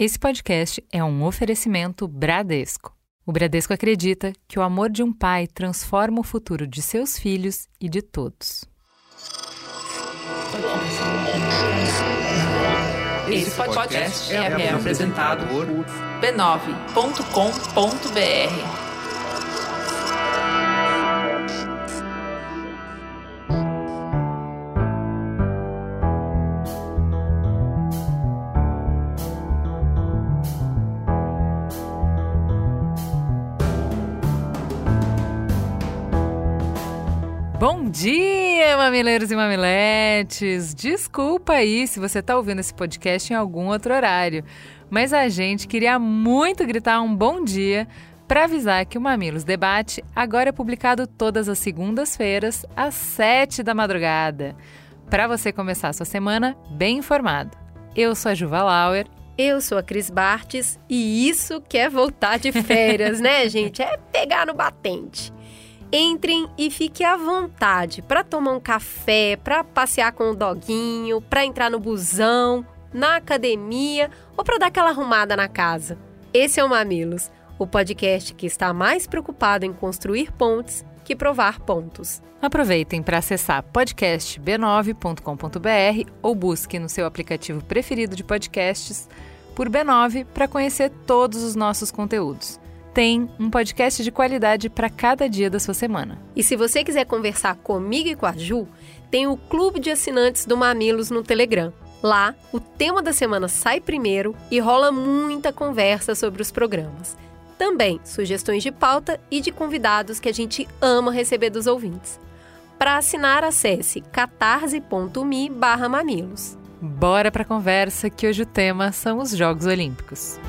Esse podcast é um oferecimento Bradesco. O Bradesco acredita que o amor de um pai transforma o futuro de seus filhos e de todos. Esse podcast é, apresentado por b9.com.br. mamileiros e mamiletes! Desculpa aí se você está ouvindo esse podcast em algum outro horário, mas a gente queria muito gritar um bom dia para avisar que o Mamilos Debate agora é publicado todas as segundas-feiras, às sete da madrugada, para você começar a sua semana bem informado. Eu sou a Juva Lauer. Eu sou a Cris Bartes e isso que é voltar de férias, né, gente? É pegar no batente. Entrem e fiquem à vontade para tomar um café, para passear com o doguinho, para entrar no busão, na academia ou para dar aquela arrumada na casa. Esse é o Mamilos, o podcast que está mais preocupado em construir pontes que provar pontos. Aproveitem para acessar podcastb9.com.br ou busque no seu aplicativo preferido de podcasts por B9 para conhecer todos os nossos conteúdos tem um podcast de qualidade para cada dia da sua semana. E se você quiser conversar comigo e com a Ju, tem o Clube de Assinantes do Mamilos no Telegram. Lá, o tema da semana sai primeiro e rola muita conversa sobre os programas. Também sugestões de pauta e de convidados que a gente ama receber dos ouvintes. Para assinar, acesse catarse.me/mamilos. Bora para a conversa que hoje o tema são os Jogos Olímpicos.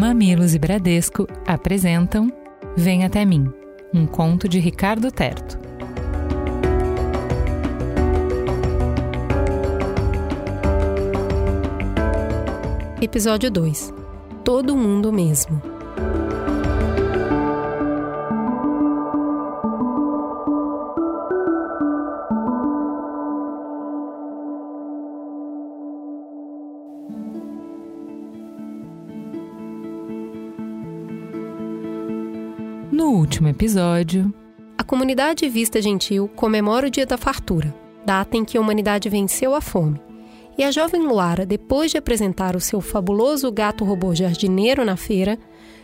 Mamilos e Bradesco apresentam Vem Até Mim, um conto de Ricardo Terto. Episódio 2 Todo mundo mesmo. Último episódio, a comunidade Vista Gentil comemora o Dia da Fartura, data em que a humanidade venceu a fome. E a jovem Luara, depois de apresentar o seu fabuloso gato robô jardineiro na feira,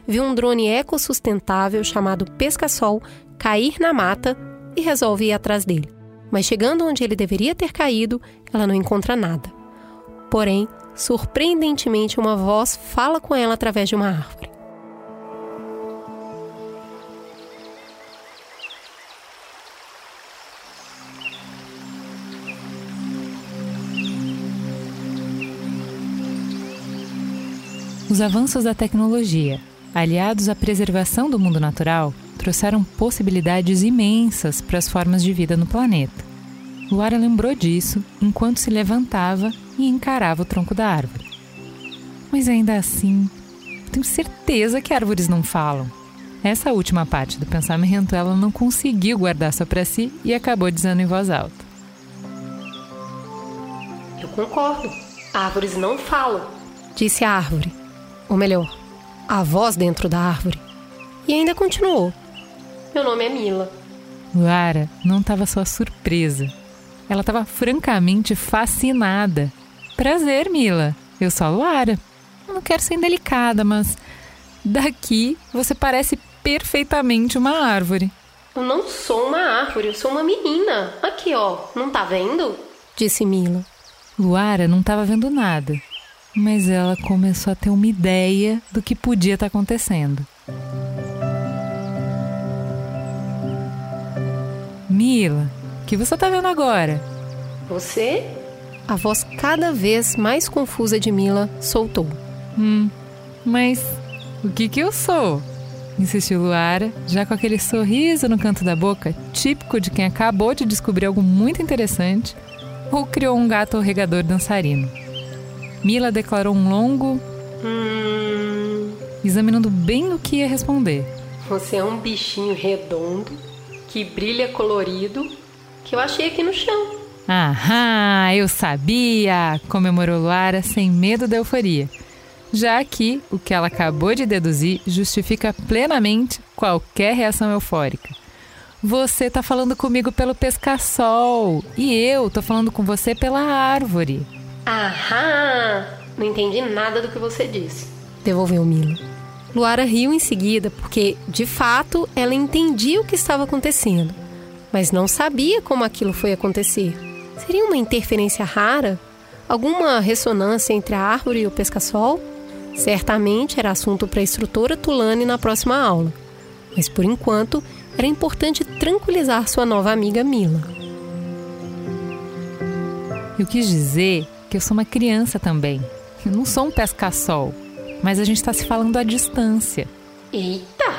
viu um drone ecossustentável chamado Pesca-Sol cair na mata e resolve ir atrás dele. Mas chegando onde ele deveria ter caído, ela não encontra nada. Porém, surpreendentemente, uma voz fala com ela através de uma árvore. Os avanços da tecnologia, aliados à preservação do mundo natural, trouxeram possibilidades imensas para as formas de vida no planeta. Luara lembrou disso enquanto se levantava e encarava o tronco da árvore. Mas ainda assim, tenho certeza que árvores não falam. Essa última parte do pensamento ela não conseguiu guardar só para si e acabou dizendo em voz alta. Eu concordo. Árvores não falam, disse a árvore ou melhor, a voz dentro da árvore. E ainda continuou. Meu nome é Mila. Lara não estava só surpresa. Ela estava francamente fascinada. Prazer, Mila. Eu sou a Lara. Eu não quero ser indelicada, mas daqui você parece perfeitamente uma árvore. Eu não sou uma árvore, eu sou uma menina. Aqui, ó, não tá vendo? Disse Mila. Luara não estava vendo nada, mas ela começou a ter uma ideia do que podia estar tá acontecendo. Mila, o que você está vendo agora? Você? A voz cada vez mais confusa de Mila soltou. Hum, mas o que que eu sou? Insistiu Luara, já com aquele sorriso no canto da boca, típico de quem acabou de descobrir algo muito interessante ou criou um gato regador dançarino. Mila declarou um longo. Hum. Examinando bem o que ia responder. Você é um bichinho redondo que brilha colorido que eu achei aqui no chão. Aham, eu sabia! comemorou Luara sem medo da euforia. Já que o que ela acabou de deduzir justifica plenamente qualquer reação eufórica. Você tá falando comigo pelo pesca-sol e eu tô falando com você pela árvore. Aham! Não entendi nada do que você disse. Devolveu Mila. Luara riu em seguida porque, de fato, ela entendia o que estava acontecendo, mas não sabia como aquilo foi acontecer. Seria uma interferência rara? Alguma ressonância entre a árvore e o pesca-sol? Certamente era assunto para a instrutora Tulane na próxima aula. Mas por enquanto, era importante tranquilizar sua nova amiga Mila. Eu quis dizer que eu sou uma criança também. Eu não sou um pesca-sol, mas a gente está se falando à distância. Eita!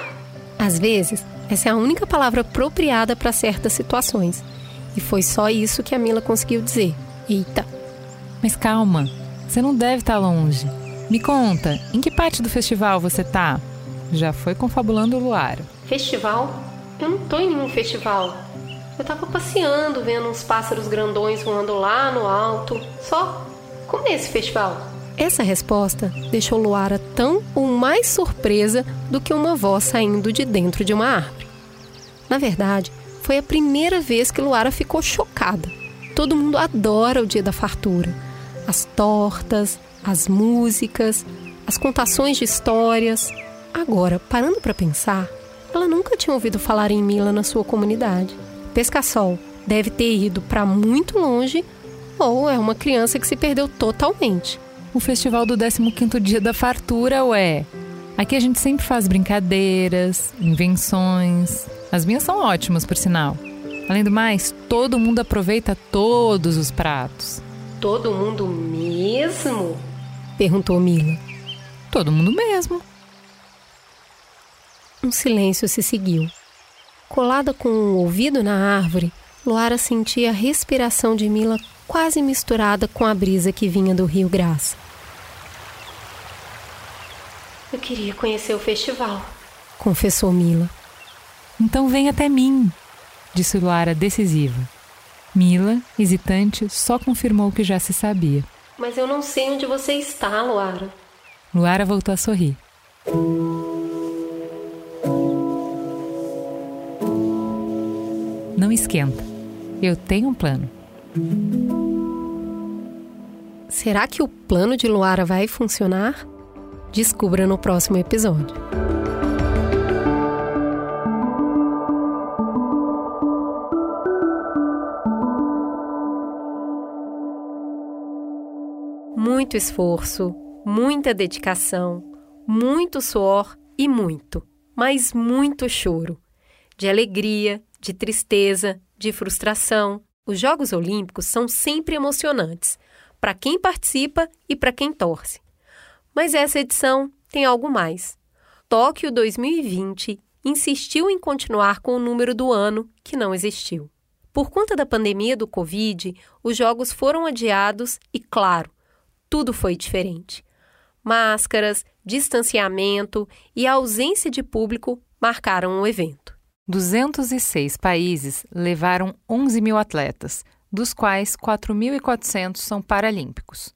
Às vezes, essa é a única palavra apropriada para certas situações. E foi só isso que a Mila conseguiu dizer. Eita. Mas calma, você não deve estar longe. Me conta, em que parte do festival você tá? Já foi confabulando o Luar. Festival? Eu não tô em nenhum festival. Eu tava passeando, vendo uns pássaros grandões voando lá no alto. Só. Como é esse festival? Essa resposta deixou Luara tão ou mais surpresa do que uma voz saindo de dentro de uma árvore. Na verdade, foi a primeira vez que Luara ficou chocada. Todo mundo adora o dia da fartura. As tortas, as músicas, as contações de histórias. Agora, parando para pensar, ela nunca tinha ouvido falar em Mila na sua comunidade. Pescasol deve ter ido para muito longe ou é uma criança que se perdeu totalmente. O festival do 15º dia da fartura, ué. Aqui a gente sempre faz brincadeiras, invenções, as minhas são ótimas, por sinal. Além do mais, todo mundo aproveita todos os pratos. Todo mundo mesmo? Perguntou Mila. Todo mundo mesmo. Um silêncio se seguiu. Colada com o um ouvido na árvore, Luara sentia a respiração de Mila quase misturada com a brisa que vinha do Rio Graça. Eu queria conhecer o festival, confessou Mila. Então vem até mim, disse Luara decisiva. Mila, hesitante, só confirmou o que já se sabia. Mas eu não sei onde você está, Luara. Luara voltou a sorrir. Não esquenta. Eu tenho um plano. Será que o plano de Luara vai funcionar? Descubra no próximo episódio. muito esforço, muita dedicação, muito suor e muito, mas muito choro. De alegria, de tristeza, de frustração. Os Jogos Olímpicos são sempre emocionantes, para quem participa e para quem torce. Mas essa edição tem algo mais. Tóquio 2020 insistiu em continuar com o número do ano que não existiu. Por conta da pandemia do Covid, os jogos foram adiados e, claro, tudo foi diferente. Máscaras, distanciamento e a ausência de público marcaram o evento. 206 países levaram 11 mil atletas, dos quais 4.400 são paralímpicos.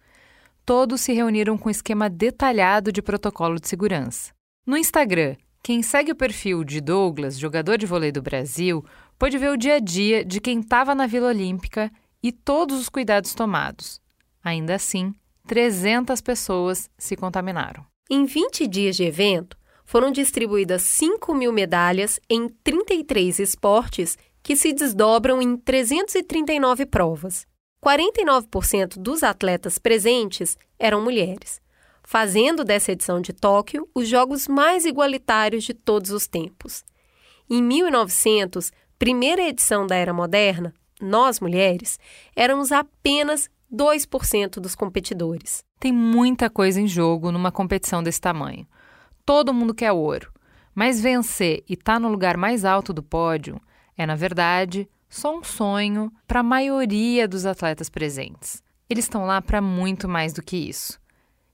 Todos se reuniram com esquema detalhado de protocolo de segurança. No Instagram, quem segue o perfil de Douglas, jogador de vôlei do Brasil, pode ver o dia a dia de quem estava na Vila Olímpica e todos os cuidados tomados. Ainda assim, 300 pessoas se contaminaram. Em 20 dias de evento, foram distribuídas 5 mil medalhas em 33 esportes que se desdobram em 339 provas. 49% dos atletas presentes eram mulheres, fazendo dessa edição de Tóquio os jogos mais igualitários de todos os tempos. Em 1900, primeira edição da era moderna, nós mulheres éramos apenas 2% dos competidores. Tem muita coisa em jogo numa competição desse tamanho. Todo mundo quer ouro, mas vencer e estar tá no lugar mais alto do pódio é, na verdade, só um sonho para a maioria dos atletas presentes. Eles estão lá para muito mais do que isso.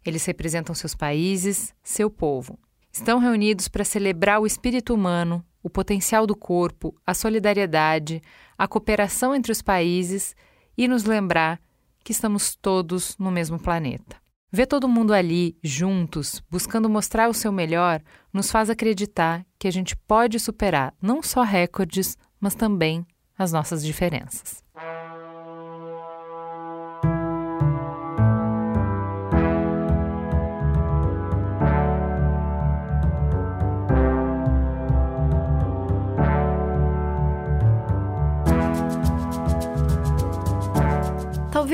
Eles representam seus países, seu povo. Estão reunidos para celebrar o espírito humano, o potencial do corpo, a solidariedade, a cooperação entre os países e nos lembrar que estamos todos no mesmo planeta. Ver todo mundo ali, juntos, buscando mostrar o seu melhor, nos faz acreditar que a gente pode superar não só recordes, mas também as nossas diferenças.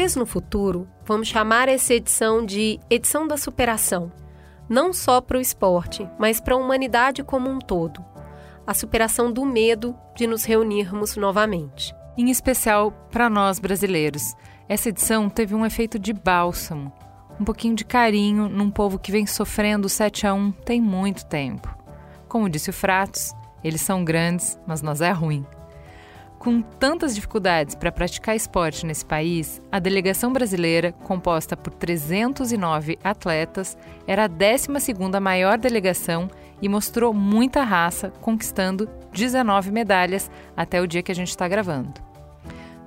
Talvez no futuro vamos chamar essa edição de edição da superação, não só para o esporte, mas para a humanidade como um todo. A superação do medo de nos reunirmos novamente. Em especial para nós brasileiros, essa edição teve um efeito de bálsamo, um pouquinho de carinho num povo que vem sofrendo 7 a 1 tem muito tempo. Como disse o Fratos, eles são grandes, mas nós é ruim. Com tantas dificuldades para praticar esporte nesse país, a delegação brasileira, composta por 309 atletas, era a 12ª maior delegação e mostrou muita raça, conquistando 19 medalhas até o dia que a gente está gravando.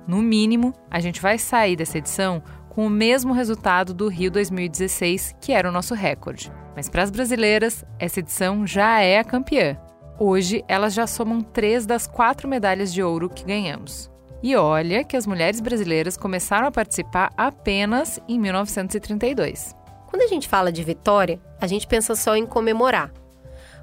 No mínimo, a gente vai sair dessa edição com o mesmo resultado do Rio 2016, que era o nosso recorde. Mas para as brasileiras, essa edição já é a campeã. Hoje, elas já somam três das quatro medalhas de ouro que ganhamos. E olha que as mulheres brasileiras começaram a participar apenas em 1932. Quando a gente fala de vitória, a gente pensa só em comemorar.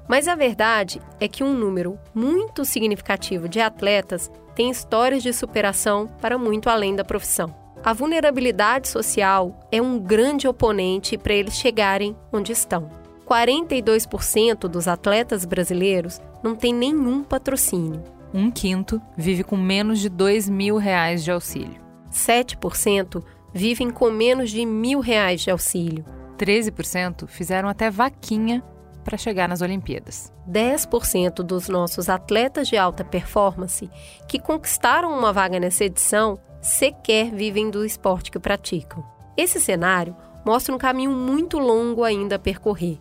Mas a verdade é que um número muito significativo de atletas tem histórias de superação para muito além da profissão. A vulnerabilidade social é um grande oponente para eles chegarem onde estão. 42% dos atletas brasileiros não tem nenhum patrocínio. Um quinto vive com menos de 2 mil reais de auxílio. 7% vivem com menos de mil reais de auxílio. 13% fizeram até vaquinha para chegar nas Olimpíadas. 10% dos nossos atletas de alta performance que conquistaram uma vaga nessa edição sequer vivem do esporte que praticam. Esse cenário mostra um caminho muito longo ainda a percorrer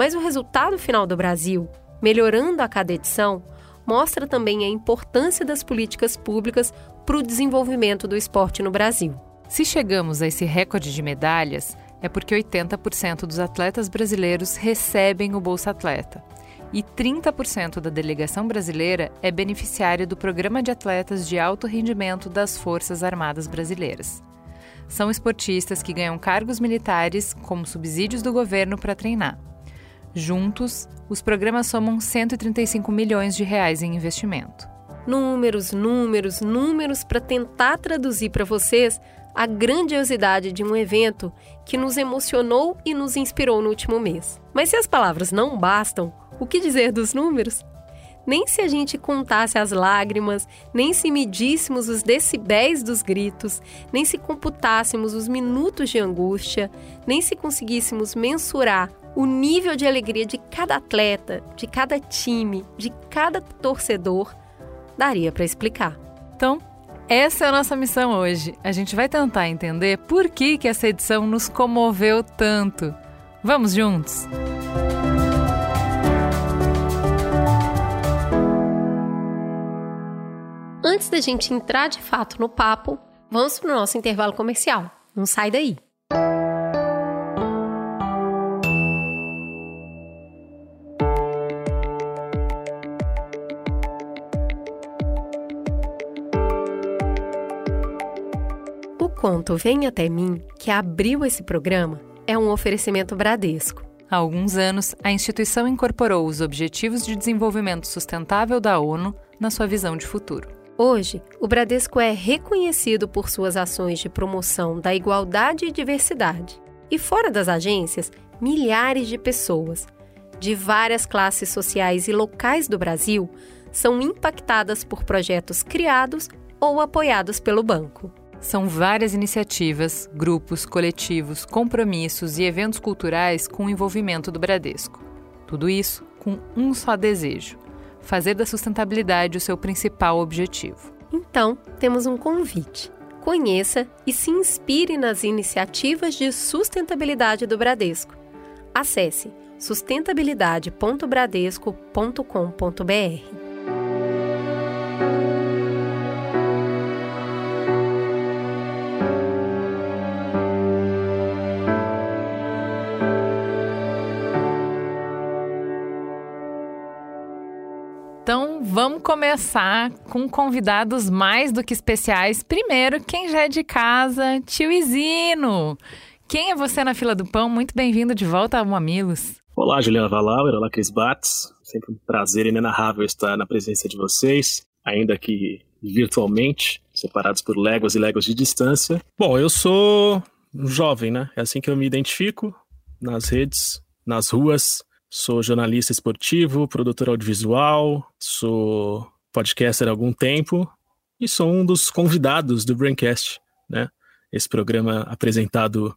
mas o resultado final do Brasil, melhorando a cada edição, mostra também a importância das políticas públicas para o desenvolvimento do esporte no Brasil. Se chegamos a esse recorde de medalhas, é porque 80% dos atletas brasileiros recebem o Bolsa Atleta. E 30% da delegação brasileira é beneficiária do Programa de Atletas de Alto Rendimento das Forças Armadas Brasileiras. São esportistas que ganham cargos militares como subsídios do governo para treinar. Juntos, os programas somam 135 milhões de reais em investimento. Números, números, números para tentar traduzir para vocês a grandiosidade de um evento que nos emocionou e nos inspirou no último mês. Mas se as palavras não bastam, o que dizer dos números? Nem se a gente contasse as lágrimas, nem se medíssemos os decibéis dos gritos, nem se computássemos os minutos de angústia, nem se conseguíssemos mensurar o nível de alegria de cada atleta, de cada time, de cada torcedor, daria para explicar. Então, essa é a nossa missão hoje. A gente vai tentar entender por que, que essa edição nos comoveu tanto. Vamos juntos? Antes da gente entrar de fato no papo, vamos para o nosso intervalo comercial. Não sai daí. Conto Vem Até Mim, que abriu esse programa, é um oferecimento Bradesco. Há alguns anos, a instituição incorporou os Objetivos de Desenvolvimento Sustentável da ONU na sua visão de futuro. Hoje, o Bradesco é reconhecido por suas ações de promoção da igualdade e diversidade. E fora das agências, milhares de pessoas, de várias classes sociais e locais do Brasil, são impactadas por projetos criados ou apoiados pelo banco. São várias iniciativas, grupos, coletivos, compromissos e eventos culturais com o envolvimento do Bradesco. Tudo isso com um só desejo: fazer da sustentabilidade o seu principal objetivo. Então, temos um convite. Conheça e se inspire nas iniciativas de sustentabilidade do Bradesco. Acesse sustentabilidade.bradesco.com.br. Então, vamos começar com convidados mais do que especiais. Primeiro, quem já é de casa, tio Isino. Quem é você na fila do pão? Muito bem-vindo de volta ao Mamilos. Olá, Juliana Valauer. Olá, Cris Bates. Sempre um prazer inenarrável estar na presença de vocês, ainda que virtualmente, separados por léguas e léguas de distância. Bom, eu sou um jovem, né? É assim que eu me identifico nas redes, nas ruas, Sou jornalista esportivo, produtor audiovisual, sou podcaster há algum tempo e sou um dos convidados do Braincast, né? Esse programa apresentado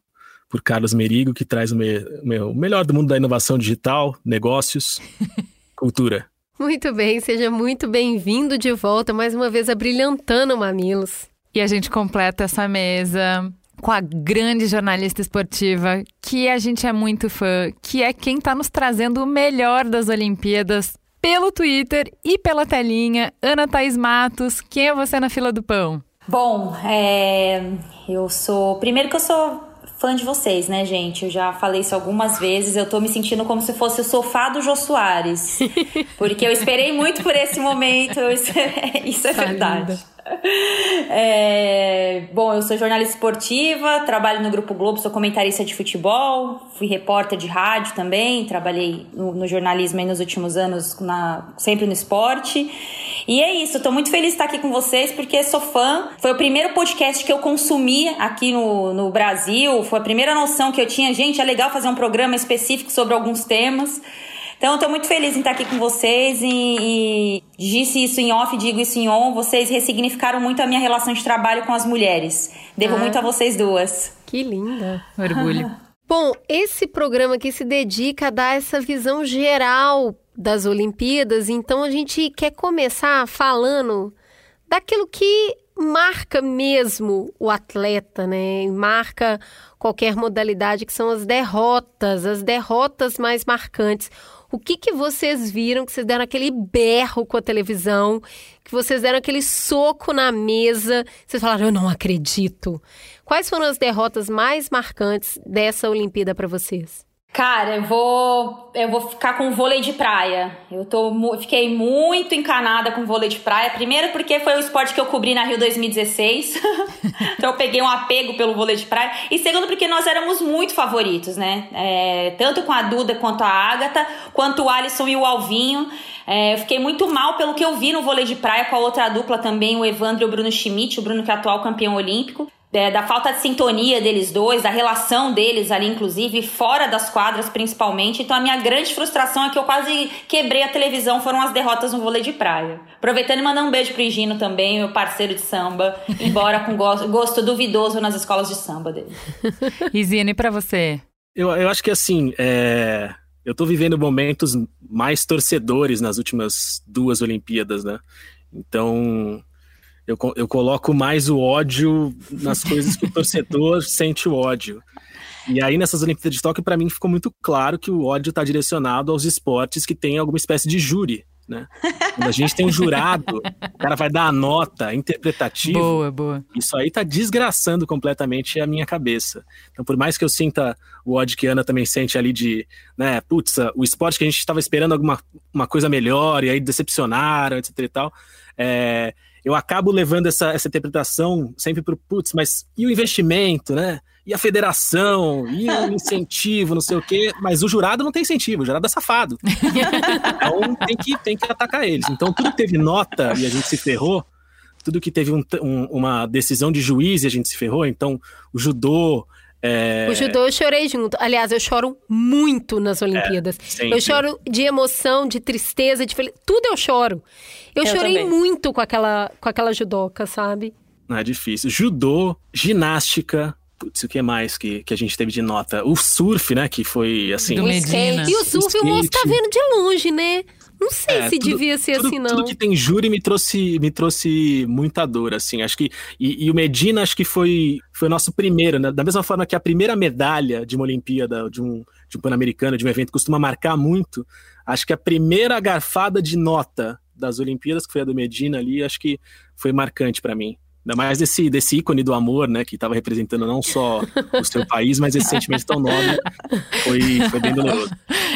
por Carlos Merigo, que traz o, me, o melhor do mundo da inovação digital, negócios, cultura. Muito bem, seja muito bem-vindo de volta, mais uma vez abrilhantando Mamilos. E a gente completa essa mesa com a grande jornalista esportiva, que a gente é muito fã, que é quem está nos trazendo o melhor das Olimpíadas pelo Twitter e pela telinha. Ana Thaís Matos, quem é você na fila do pão? Bom, é, eu sou. Primeiro que eu sou fã de vocês, né, gente? Eu já falei isso algumas vezes. Eu tô me sentindo como se fosse o sofá do Jô Soares. Porque eu esperei muito por esse momento. Isso é verdade. É, bom, eu sou jornalista esportiva, trabalho no Grupo Globo, sou comentarista de futebol, fui repórter de rádio também, trabalhei no, no jornalismo nos últimos anos, na, sempre no esporte. E é isso, estou muito feliz de estar aqui com vocês porque sou fã. Foi o primeiro podcast que eu consumi aqui no, no Brasil, foi a primeira noção que eu tinha. Gente, é legal fazer um programa específico sobre alguns temas. Então, estou muito feliz em estar aqui com vocês e, e disse isso em off, digo isso em on. Vocês ressignificaram muito a minha relação de trabalho com as mulheres. Devo ah, muito a vocês duas. Que linda. Orgulho. Bom, esse programa aqui se dedica a dar essa visão geral das Olimpíadas, então a gente quer começar falando daquilo que marca mesmo o atleta, né? Marca qualquer modalidade, que são as derrotas, as derrotas mais marcantes. O que, que vocês viram que vocês deram aquele berro com a televisão, que vocês deram aquele soco na mesa, vocês falaram, eu não acredito. Quais foram as derrotas mais marcantes dessa Olimpíada para vocês? Cara, eu vou, eu vou ficar com vôlei de praia. Eu tô, fiquei muito encanada com vôlei de praia. Primeiro porque foi o esporte que eu cobri na Rio 2016. então eu peguei um apego pelo vôlei de praia. E segundo porque nós éramos muito favoritos, né? É, tanto com a Duda quanto a Ágata, quanto o Alisson e o Alvinho. É, eu fiquei muito mal pelo que eu vi no vôlei de praia com a outra dupla também, o Evandro e o Bruno Schmidt, o Bruno que é atual campeão olímpico é, da falta de sintonia deles dois, da relação deles ali, inclusive, fora das quadras principalmente. Então a minha grande frustração é que eu quase quebrei a televisão, foram as derrotas no vôlei de praia. Aproveitando e mandar um beijo pro Higino também, meu parceiro de samba, embora com gosto, gosto duvidoso nas escolas de samba dele. Isine, e pra você? Eu, eu acho que assim, é... eu tô vivendo momentos mais torcedores nas últimas duas Olimpíadas, né? Então, eu, eu coloco mais o ódio nas coisas que o torcedor sente o ódio. E aí, nessas Olimpíadas de Tóquio, para mim ficou muito claro que o ódio está direcionado aos esportes que têm alguma espécie de júri. Né? Quando a gente tem um jurado, o cara vai dar a nota interpretativa. Boa, boa. Isso aí tá desgraçando completamente a minha cabeça. Então, por mais que eu sinta o ódio que a Ana também sente ali de, né, putz, o esporte que a gente estava esperando alguma uma coisa melhor e aí decepcionaram, etc e tal. É, eu acabo levando essa, essa interpretação sempre para o putz, mas e o investimento, né? E a federação, e o incentivo, não sei o quê, mas o jurado não tem incentivo, o jurado é safado. então tem que, tem que atacar eles. Então tudo que teve nota e a gente se ferrou, tudo que teve um, um, uma decisão de juiz e a gente se ferrou, então o judô, é... O judô eu chorei junto. Aliás, eu choro muito nas Olimpíadas. É, eu choro de emoção, de tristeza, de felicidade. Tudo eu choro. Eu, eu chorei também. muito com aquela, com aquela judoca, sabe? Não é difícil. Judô, ginástica, Putz, o que mais que, que a gente teve de nota? O surf, né? Que foi assim. Do Medina. E o surf o, o moço tá vendo de longe, né? Não sei é, se tudo, devia ser tudo, assim, não. Tudo que tem júri me trouxe, me trouxe muita dor, assim. Acho que. E, e, o Medina, acho que foi, foi o nosso primeiro, né? Da mesma forma que a primeira medalha de uma Olimpíada, de um, de um Pan-Americano, de um evento, costuma marcar muito. Acho que a primeira garfada de nota das Olimpíadas, que foi a do Medina ali, acho que foi marcante para mim. Ainda mais desse, desse ícone do amor, né? Que estava representando não só o seu país, mas esse sentimento tão nobre. Foi, foi bem doloroso.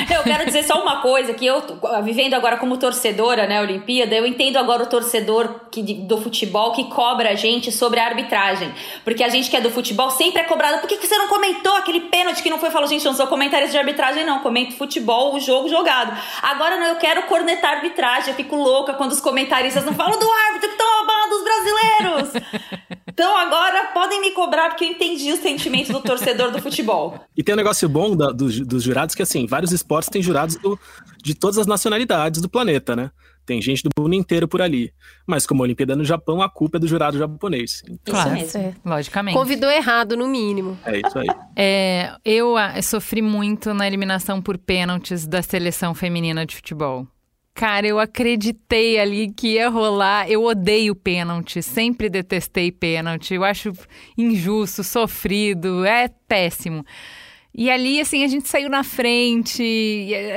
Eu quero dizer só uma coisa, que eu, vivendo agora como torcedora, né, Olimpíada, eu entendo agora o torcedor que, do futebol que cobra a gente sobre a arbitragem. Porque a gente que é do futebol sempre é cobrada. Por que, você não comentou aquele pênalti que não foi? Falou, gente, eu não sou comentarista de arbitragem, não. Comento futebol, o jogo jogado. Agora não, eu quero cornetar arbitragem. Eu fico louca quando os comentaristas não falam do árbitro que estão roubando os brasileiros. Então agora podem me cobrar porque eu entendi o sentimento do torcedor do futebol. E tem um negócio bom da, dos, dos jurados que, assim, vários esportes têm jurados do, de todas as nacionalidades do planeta, né? Tem gente do mundo inteiro por ali. Mas como a Olimpíada é no Japão, a culpa é do jurado japonês. Então, claro, isso mesmo. logicamente. Convidou errado, no mínimo. É isso aí. É, eu, eu ah, sofri muito na eliminação por pênaltis da seleção feminina de futebol. Cara, eu acreditei ali que ia rolar. Eu odeio pênalti, sempre detestei pênalti. Eu acho injusto, sofrido, é péssimo. E ali, assim, a gente saiu na frente,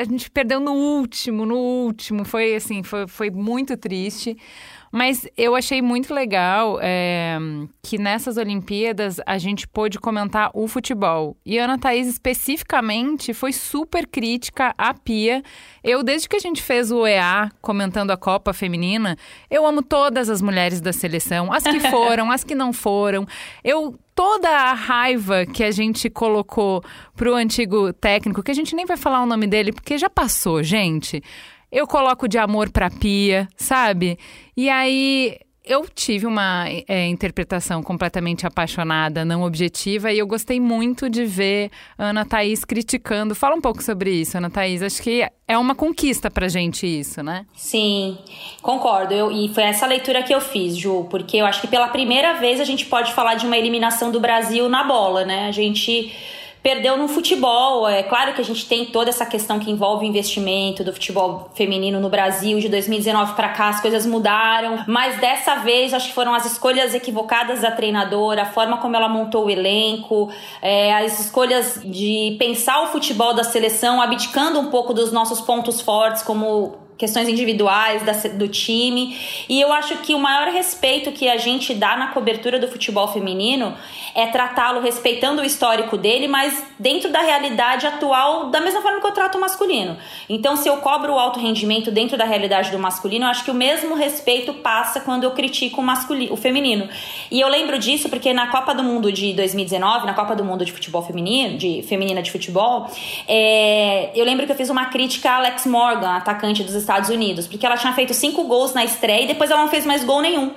a gente perdeu no último, no último. Foi, assim, foi, foi muito triste. Mas eu achei muito legal é, que nessas Olimpíadas a gente pôde comentar o futebol. E Ana Thaís, especificamente, foi super crítica à Pia. Eu, desde que a gente fez o EA comentando a Copa Feminina, eu amo todas as mulheres da seleção, as que foram, as que não foram. Eu toda a raiva que a gente colocou pro antigo técnico, que a gente nem vai falar o nome dele, porque já passou, gente eu coloco de amor pra pia, sabe? E aí eu tive uma é, interpretação completamente apaixonada, não objetiva, e eu gostei muito de ver Ana Thaís criticando. Fala um pouco sobre isso, Ana Thaís. Acho que é uma conquista pra gente isso, né? Sim, concordo. Eu, e foi essa leitura que eu fiz, Ju, porque eu acho que pela primeira vez a gente pode falar de uma eliminação do Brasil na bola, né? A gente perdeu no futebol. É claro que a gente tem toda essa questão que envolve o investimento do futebol feminino no Brasil. De 2019 para cá as coisas mudaram, mas dessa vez acho que foram as escolhas equivocadas da treinadora, a forma como ela montou o elenco, é, as escolhas de pensar o futebol da seleção, abdicando um pouco dos nossos pontos fortes, como questões individuais da, do time. E eu acho que o maior respeito que a gente dá na cobertura do futebol feminino é tratá-lo respeitando o histórico dele, mas dentro da realidade atual, da mesma forma que eu trato o masculino. Então, se eu cobro o alto rendimento dentro da realidade do masculino, eu acho que o mesmo respeito passa quando eu critico o masculino, o feminino. E eu lembro disso porque na Copa do Mundo de 2019, na Copa do Mundo de futebol feminino, de feminina de futebol, é, eu lembro que eu fiz uma crítica a Alex Morgan, atacante dos Estados Estados Unidos, porque ela tinha feito cinco gols na estreia e depois ela não fez mais gol nenhum.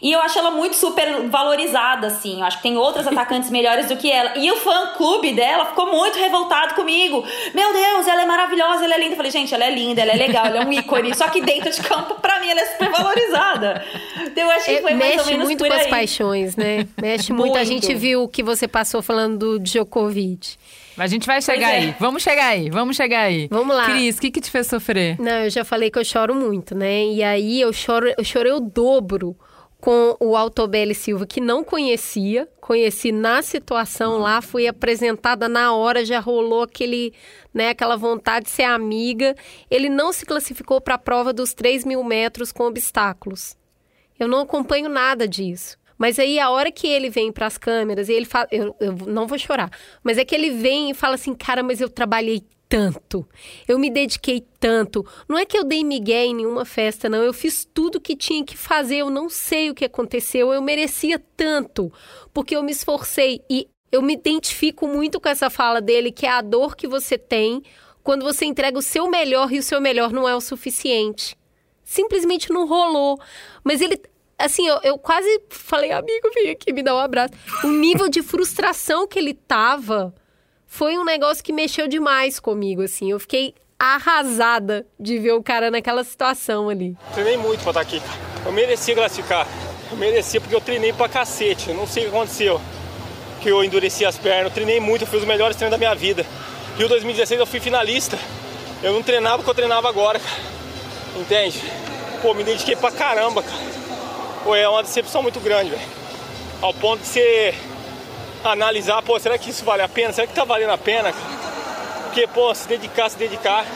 E eu acho ela muito super valorizada, assim. Eu acho que tem outras atacantes melhores do que ela. E o fã-clube dela ficou muito revoltado comigo. Meu Deus, ela é maravilhosa, ela é linda. Eu falei, gente, ela é linda, ela é legal, ela é um ícone. Só que dentro de campo, pra mim, ela é super valorizada. Então, eu acho que foi mais Mexe ou menos muito com as paixões, né? Mexe muito. muito. A gente viu o que você passou falando do Djokovic. A gente vai chegar é. aí. Vamos chegar aí, vamos chegar aí. Vamos lá. Cris, o que, que te fez sofrer? Não, eu já falei que eu choro muito, né? E aí eu choro, eu chorei o dobro com o Altobelli Silva, que não conhecia, conheci na situação lá, fui apresentada na hora, já rolou aquele, né, aquela vontade de ser amiga. Ele não se classificou para a prova dos 3 mil metros com obstáculos. Eu não acompanho nada disso. Mas aí a hora que ele vem para as câmeras e ele fala, eu, eu não vou chorar, mas é que ele vem e fala assim, cara, mas eu trabalhei tanto, eu me dediquei tanto. Não é que eu dei migué em nenhuma festa, não. Eu fiz tudo que tinha que fazer. Eu não sei o que aconteceu. Eu merecia tanto, porque eu me esforcei e eu me identifico muito com essa fala dele, que é a dor que você tem quando você entrega o seu melhor e o seu melhor não é o suficiente. Simplesmente não rolou. Mas ele, assim, eu, eu quase falei, amigo, vem aqui me dar um abraço. O nível de frustração que ele tava foi um negócio que mexeu demais comigo, assim. Eu fiquei arrasada de ver o cara naquela situação ali. Treinei muito pra estar aqui. Eu merecia classificar. Eu merecia porque eu treinei pra cacete. Eu não sei o que aconteceu. Que eu endureci as pernas. Eu treinei muito, eu fiz os melhores treinos da minha vida. E o 2016 eu fui finalista. Eu não treinava o que eu treinava agora, cara. Entende? Pô, me dediquei pra caramba, cara. Pô, é uma decepção muito grande, velho. Ao ponto de você analisar, pô, será que isso vale a pena? Será que tá valendo a pena? Porque, pô, se dedicar, se dedicar.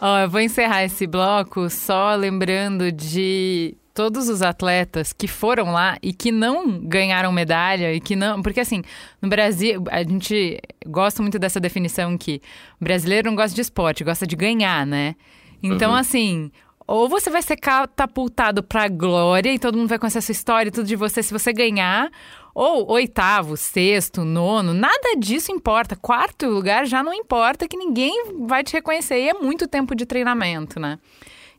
Ó, oh, eu vou encerrar esse bloco só lembrando de todos os atletas que foram lá e que não ganharam medalha e que não. Porque assim, no Brasil, a gente gosta muito dessa definição que o brasileiro não gosta de esporte, gosta de ganhar, né? Então, uhum. assim. Ou você vai ser catapultado pra glória e todo mundo vai conhecer essa história e tudo de você se você ganhar, ou oitavo, sexto, nono, nada disso importa. Quarto lugar já não importa, que ninguém vai te reconhecer. E é muito tempo de treinamento, né?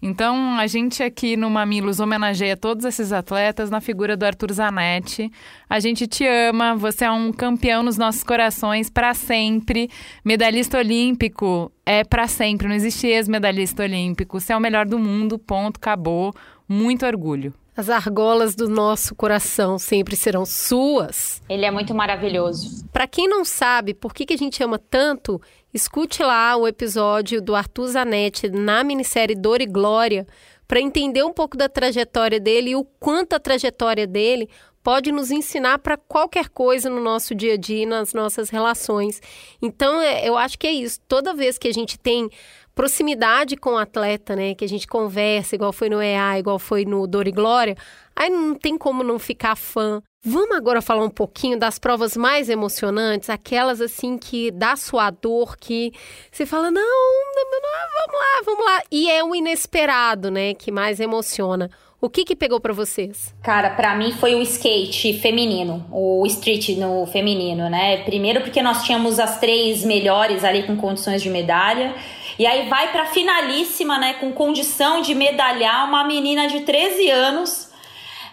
Então, a gente aqui no Mamilos homenageia todos esses atletas na figura do Arthur Zanetti. A gente te ama, você é um campeão nos nossos corações para sempre. Medalhista olímpico é para sempre, não existe ex-medalhista olímpico. Você é o melhor do mundo, ponto, acabou. Muito orgulho. As argolas do nosso coração sempre serão suas. Ele é muito maravilhoso. Para quem não sabe por que, que a gente ama tanto, escute lá o episódio do Arthur Zanetti na minissérie Dor e Glória para entender um pouco da trajetória dele e o quanto a trajetória dele pode nos ensinar para qualquer coisa no nosso dia a dia, nas nossas relações. Então, é, eu acho que é isso. Toda vez que a gente tem proximidade com o atleta, né? Que a gente conversa, igual foi no EA, igual foi no Dor e Glória, aí não tem como não ficar fã. Vamos agora falar um pouquinho das provas mais emocionantes, aquelas assim que dá sua dor, que você fala, não, não, não vamos lá, vamos lá. E é o inesperado, né, que mais emociona. O que que pegou para vocês? Cara, para mim foi o skate feminino, o street no feminino, né? Primeiro porque nós tínhamos as três melhores ali com condições de medalha. E aí vai para finalíssima, né, com condição de medalhar uma menina de 13 anos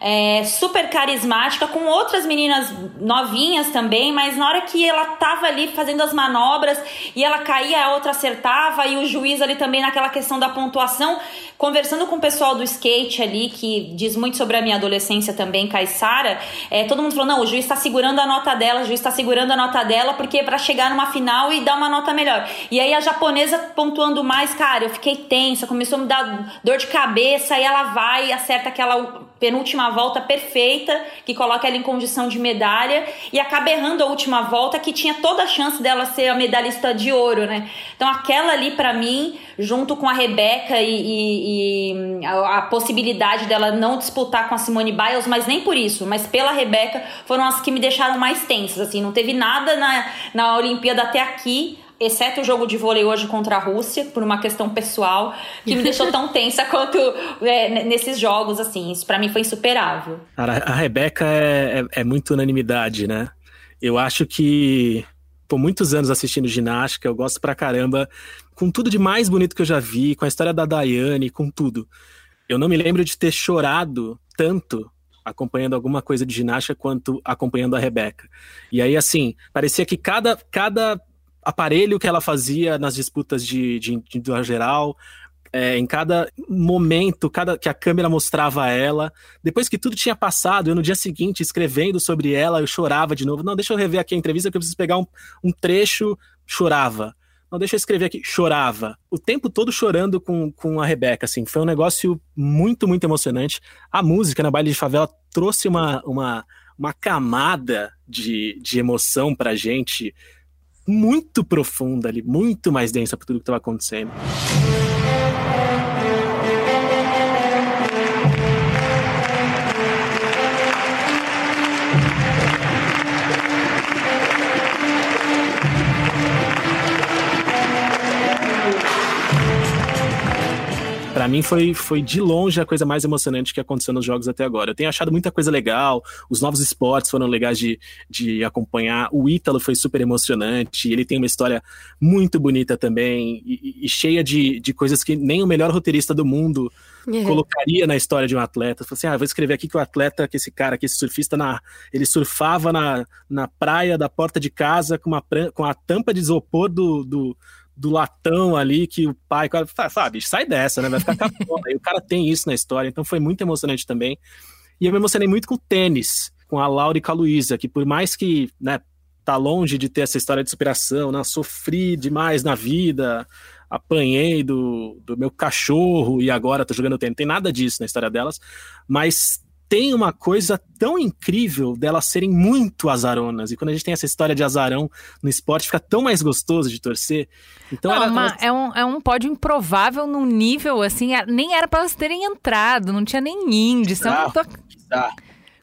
é, super carismática, com outras meninas novinhas também, mas na hora que ela tava ali fazendo as manobras e ela caía, a outra acertava, e o juiz ali também naquela questão da pontuação, conversando com o pessoal do skate ali, que diz muito sobre a minha adolescência também, Caissara, é, todo mundo falou: não, o juiz tá segurando a nota dela, o juiz tá segurando a nota dela, porque é pra chegar numa final e dar uma nota melhor. E aí a japonesa pontuando mais, cara, eu fiquei tensa, começou a me dar dor de cabeça, e ela vai acerta aquela penúltima volta perfeita, que coloca ela em condição de medalha, e acaba errando a última volta, que tinha toda a chance dela ser a medalhista de ouro, né? Então aquela ali, para mim, junto com a Rebeca e, e, e a, a, possibilidade dela não disputar com a Simone Biles, mas nem por isso, mas pela Rebeca, foram as que me deixaram mais tensas, assim, não teve nada na, na Olimpíada até aqui exceto o jogo de vôlei hoje contra a Rússia, por uma questão pessoal, que me deixou tão tensa quanto é, nesses jogos, assim. Isso para mim foi insuperável. A Rebeca é, é, é muito unanimidade, né? Eu acho que por muitos anos assistindo ginástica, eu gosto pra caramba, com tudo de mais bonito que eu já vi, com a história da Daiane, com tudo. Eu não me lembro de ter chorado tanto acompanhando alguma coisa de ginástica quanto acompanhando a Rebeca. E aí, assim, parecia que cada, cada aparelho que ela fazia nas disputas de, de, de, geral, é, em cada momento, cada que a câmera mostrava ela. Depois que tudo tinha passado, eu no dia seguinte, escrevendo sobre ela, eu chorava de novo. Não, deixa eu rever aqui a entrevista, que eu preciso pegar um, um trecho, chorava. Não, deixa eu escrever aqui, chorava. O tempo todo chorando com, com a Rebeca, assim. Foi um negócio muito, muito emocionante. A música na Baile de Favela trouxe uma, uma, uma camada de, de emoção pra gente muito profunda ali, muito mais densa por tudo que estava acontecendo. Para mim foi, foi de longe a coisa mais emocionante que aconteceu nos jogos até agora. Eu tenho achado muita coisa legal, os novos esportes foram legais de, de acompanhar, o Ítalo foi super emocionante, ele tem uma história muito bonita também e, e cheia de, de coisas que nem o melhor roteirista do mundo uhum. colocaria na história de um atleta. Falei assim, ah, vou escrever aqui que o atleta, que esse cara, que esse surfista, na, ele surfava na, na praia da porta de casa com, uma, com a tampa de isopor do, do do latão ali que o pai, sabe, sai dessa, né? Vai ficar capona. e o cara tem isso na história, então foi muito emocionante também. E eu me emocionei muito com o tênis, com a Laura e com a Luísa, que por mais que, né, tá longe de ter essa história de superação, né? Sofri demais na vida, apanhei do, do meu cachorro e agora tô jogando tênis. Tem nada disso na história delas, mas tem uma coisa tão incrível delas serem muito azaronas. E quando a gente tem essa história de azarão no esporte, fica tão mais gostoso de torcer. Então não, era, uma, é, um, é um pódio improvável num nível assim, é, nem era para elas terem entrado, não tinha nem índice. Ah, Então, tá.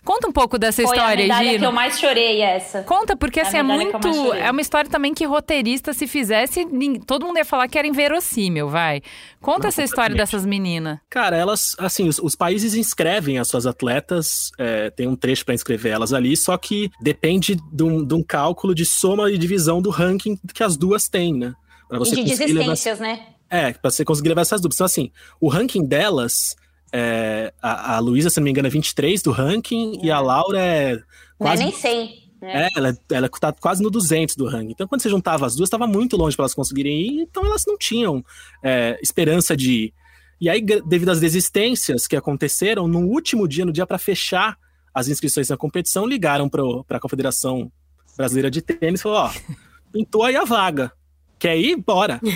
Conta um pouco dessa Foi a história, medalha Gino. que eu mais chorei, essa. Conta, porque A assim, é muito. É uma história também que roteirista, se fizesse, todo mundo ia falar que era inverossímil, vai. Conta Não, essa história dessas meninas. Cara, elas, assim, os, os países inscrevem as suas atletas, é, tem um trecho para inscrever elas ali, só que depende de um, de um cálculo de soma e divisão do ranking que as duas têm, né? Pra E de conseguir levar- desistências, né? É, pra você conseguir levar essas duplas. Então, assim, o ranking delas, é, a, a Luísa, se não me engano, é 23 do ranking, e a Laura é Não é quase. nem sei. né? É, ela, ela tá quase no 200 do ranking. Então, quando você juntava as duas, estava muito longe para elas conseguirem ir, então elas não tinham é, esperança de ir. E aí, devido às desistências que aconteceram, no último dia, no dia para fechar as inscrições na competição, ligaram para a Confederação Brasileira de Tênis e falou: ó, pintou aí a vaga. Quer ir? Bora.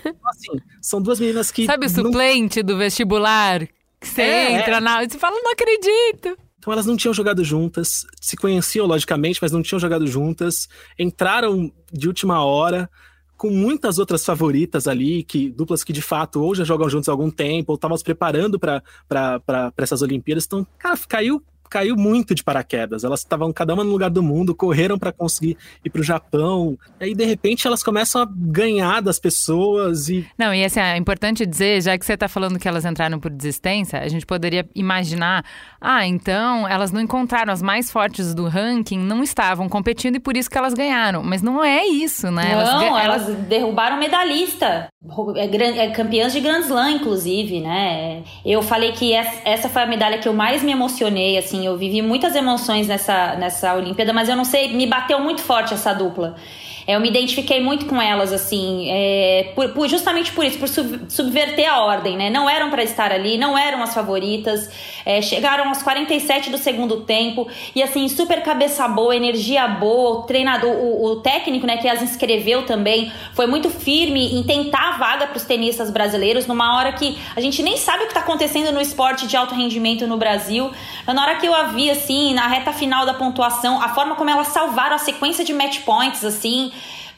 Então, assim, são duas meninas que. Sabe o não suplente do vestibular? Que você É, entra na. Você fala, não acredito. Então elas não tinham jogado juntas, se conheciam logicamente, mas não tinham jogado juntas, entraram de última hora com muitas outras favoritas ali, que duplas que de fato ou já jogam juntos há algum tempo, ou estavam se preparando para essas Olimpíadas. Então, cara, caiu caiu muito de paraquedas. Elas estavam cada uma no lugar do mundo, correram para conseguir ir para o Japão. E aí de repente elas começam a ganhar das pessoas e Não, e assim, é importante dizer, já que você está falando que elas entraram por desistência, a gente poderia imaginar, ah, então elas não encontraram as mais fortes do ranking, não estavam competindo e por isso que elas ganharam. Mas não é isso, né? Não, ga- elas, derrubaram medalhista. É, é campeãs de Grand Slam, inclusive, né? Eu falei que essa, essa foi a medalha que eu mais me emocionei, assim. Eu vivi muitas emoções nessa, nessa Olimpíada, mas eu não sei, me bateu muito forte essa dupla. É, Eu me identifiquei muito com elas, assim, é, por- por- justamente por isso, por sub- subverter a ordem, né? Não eram para estar ali, não eram as favoritas, é, chegaram aos 47 do segundo tempo e, assim, super cabeça boa, energia boa, o treinador, o, o técnico, né, que as inscreveu também, foi muito firme em tentar a vaga para os tenistas brasileiros numa hora que a gente nem sabe o que está acontecendo no esporte de alto rendimento no Brasil. Na hora que eu a vi, assim, na reta final da pontuação, a forma como elas salvaram a sequência de match points, assim,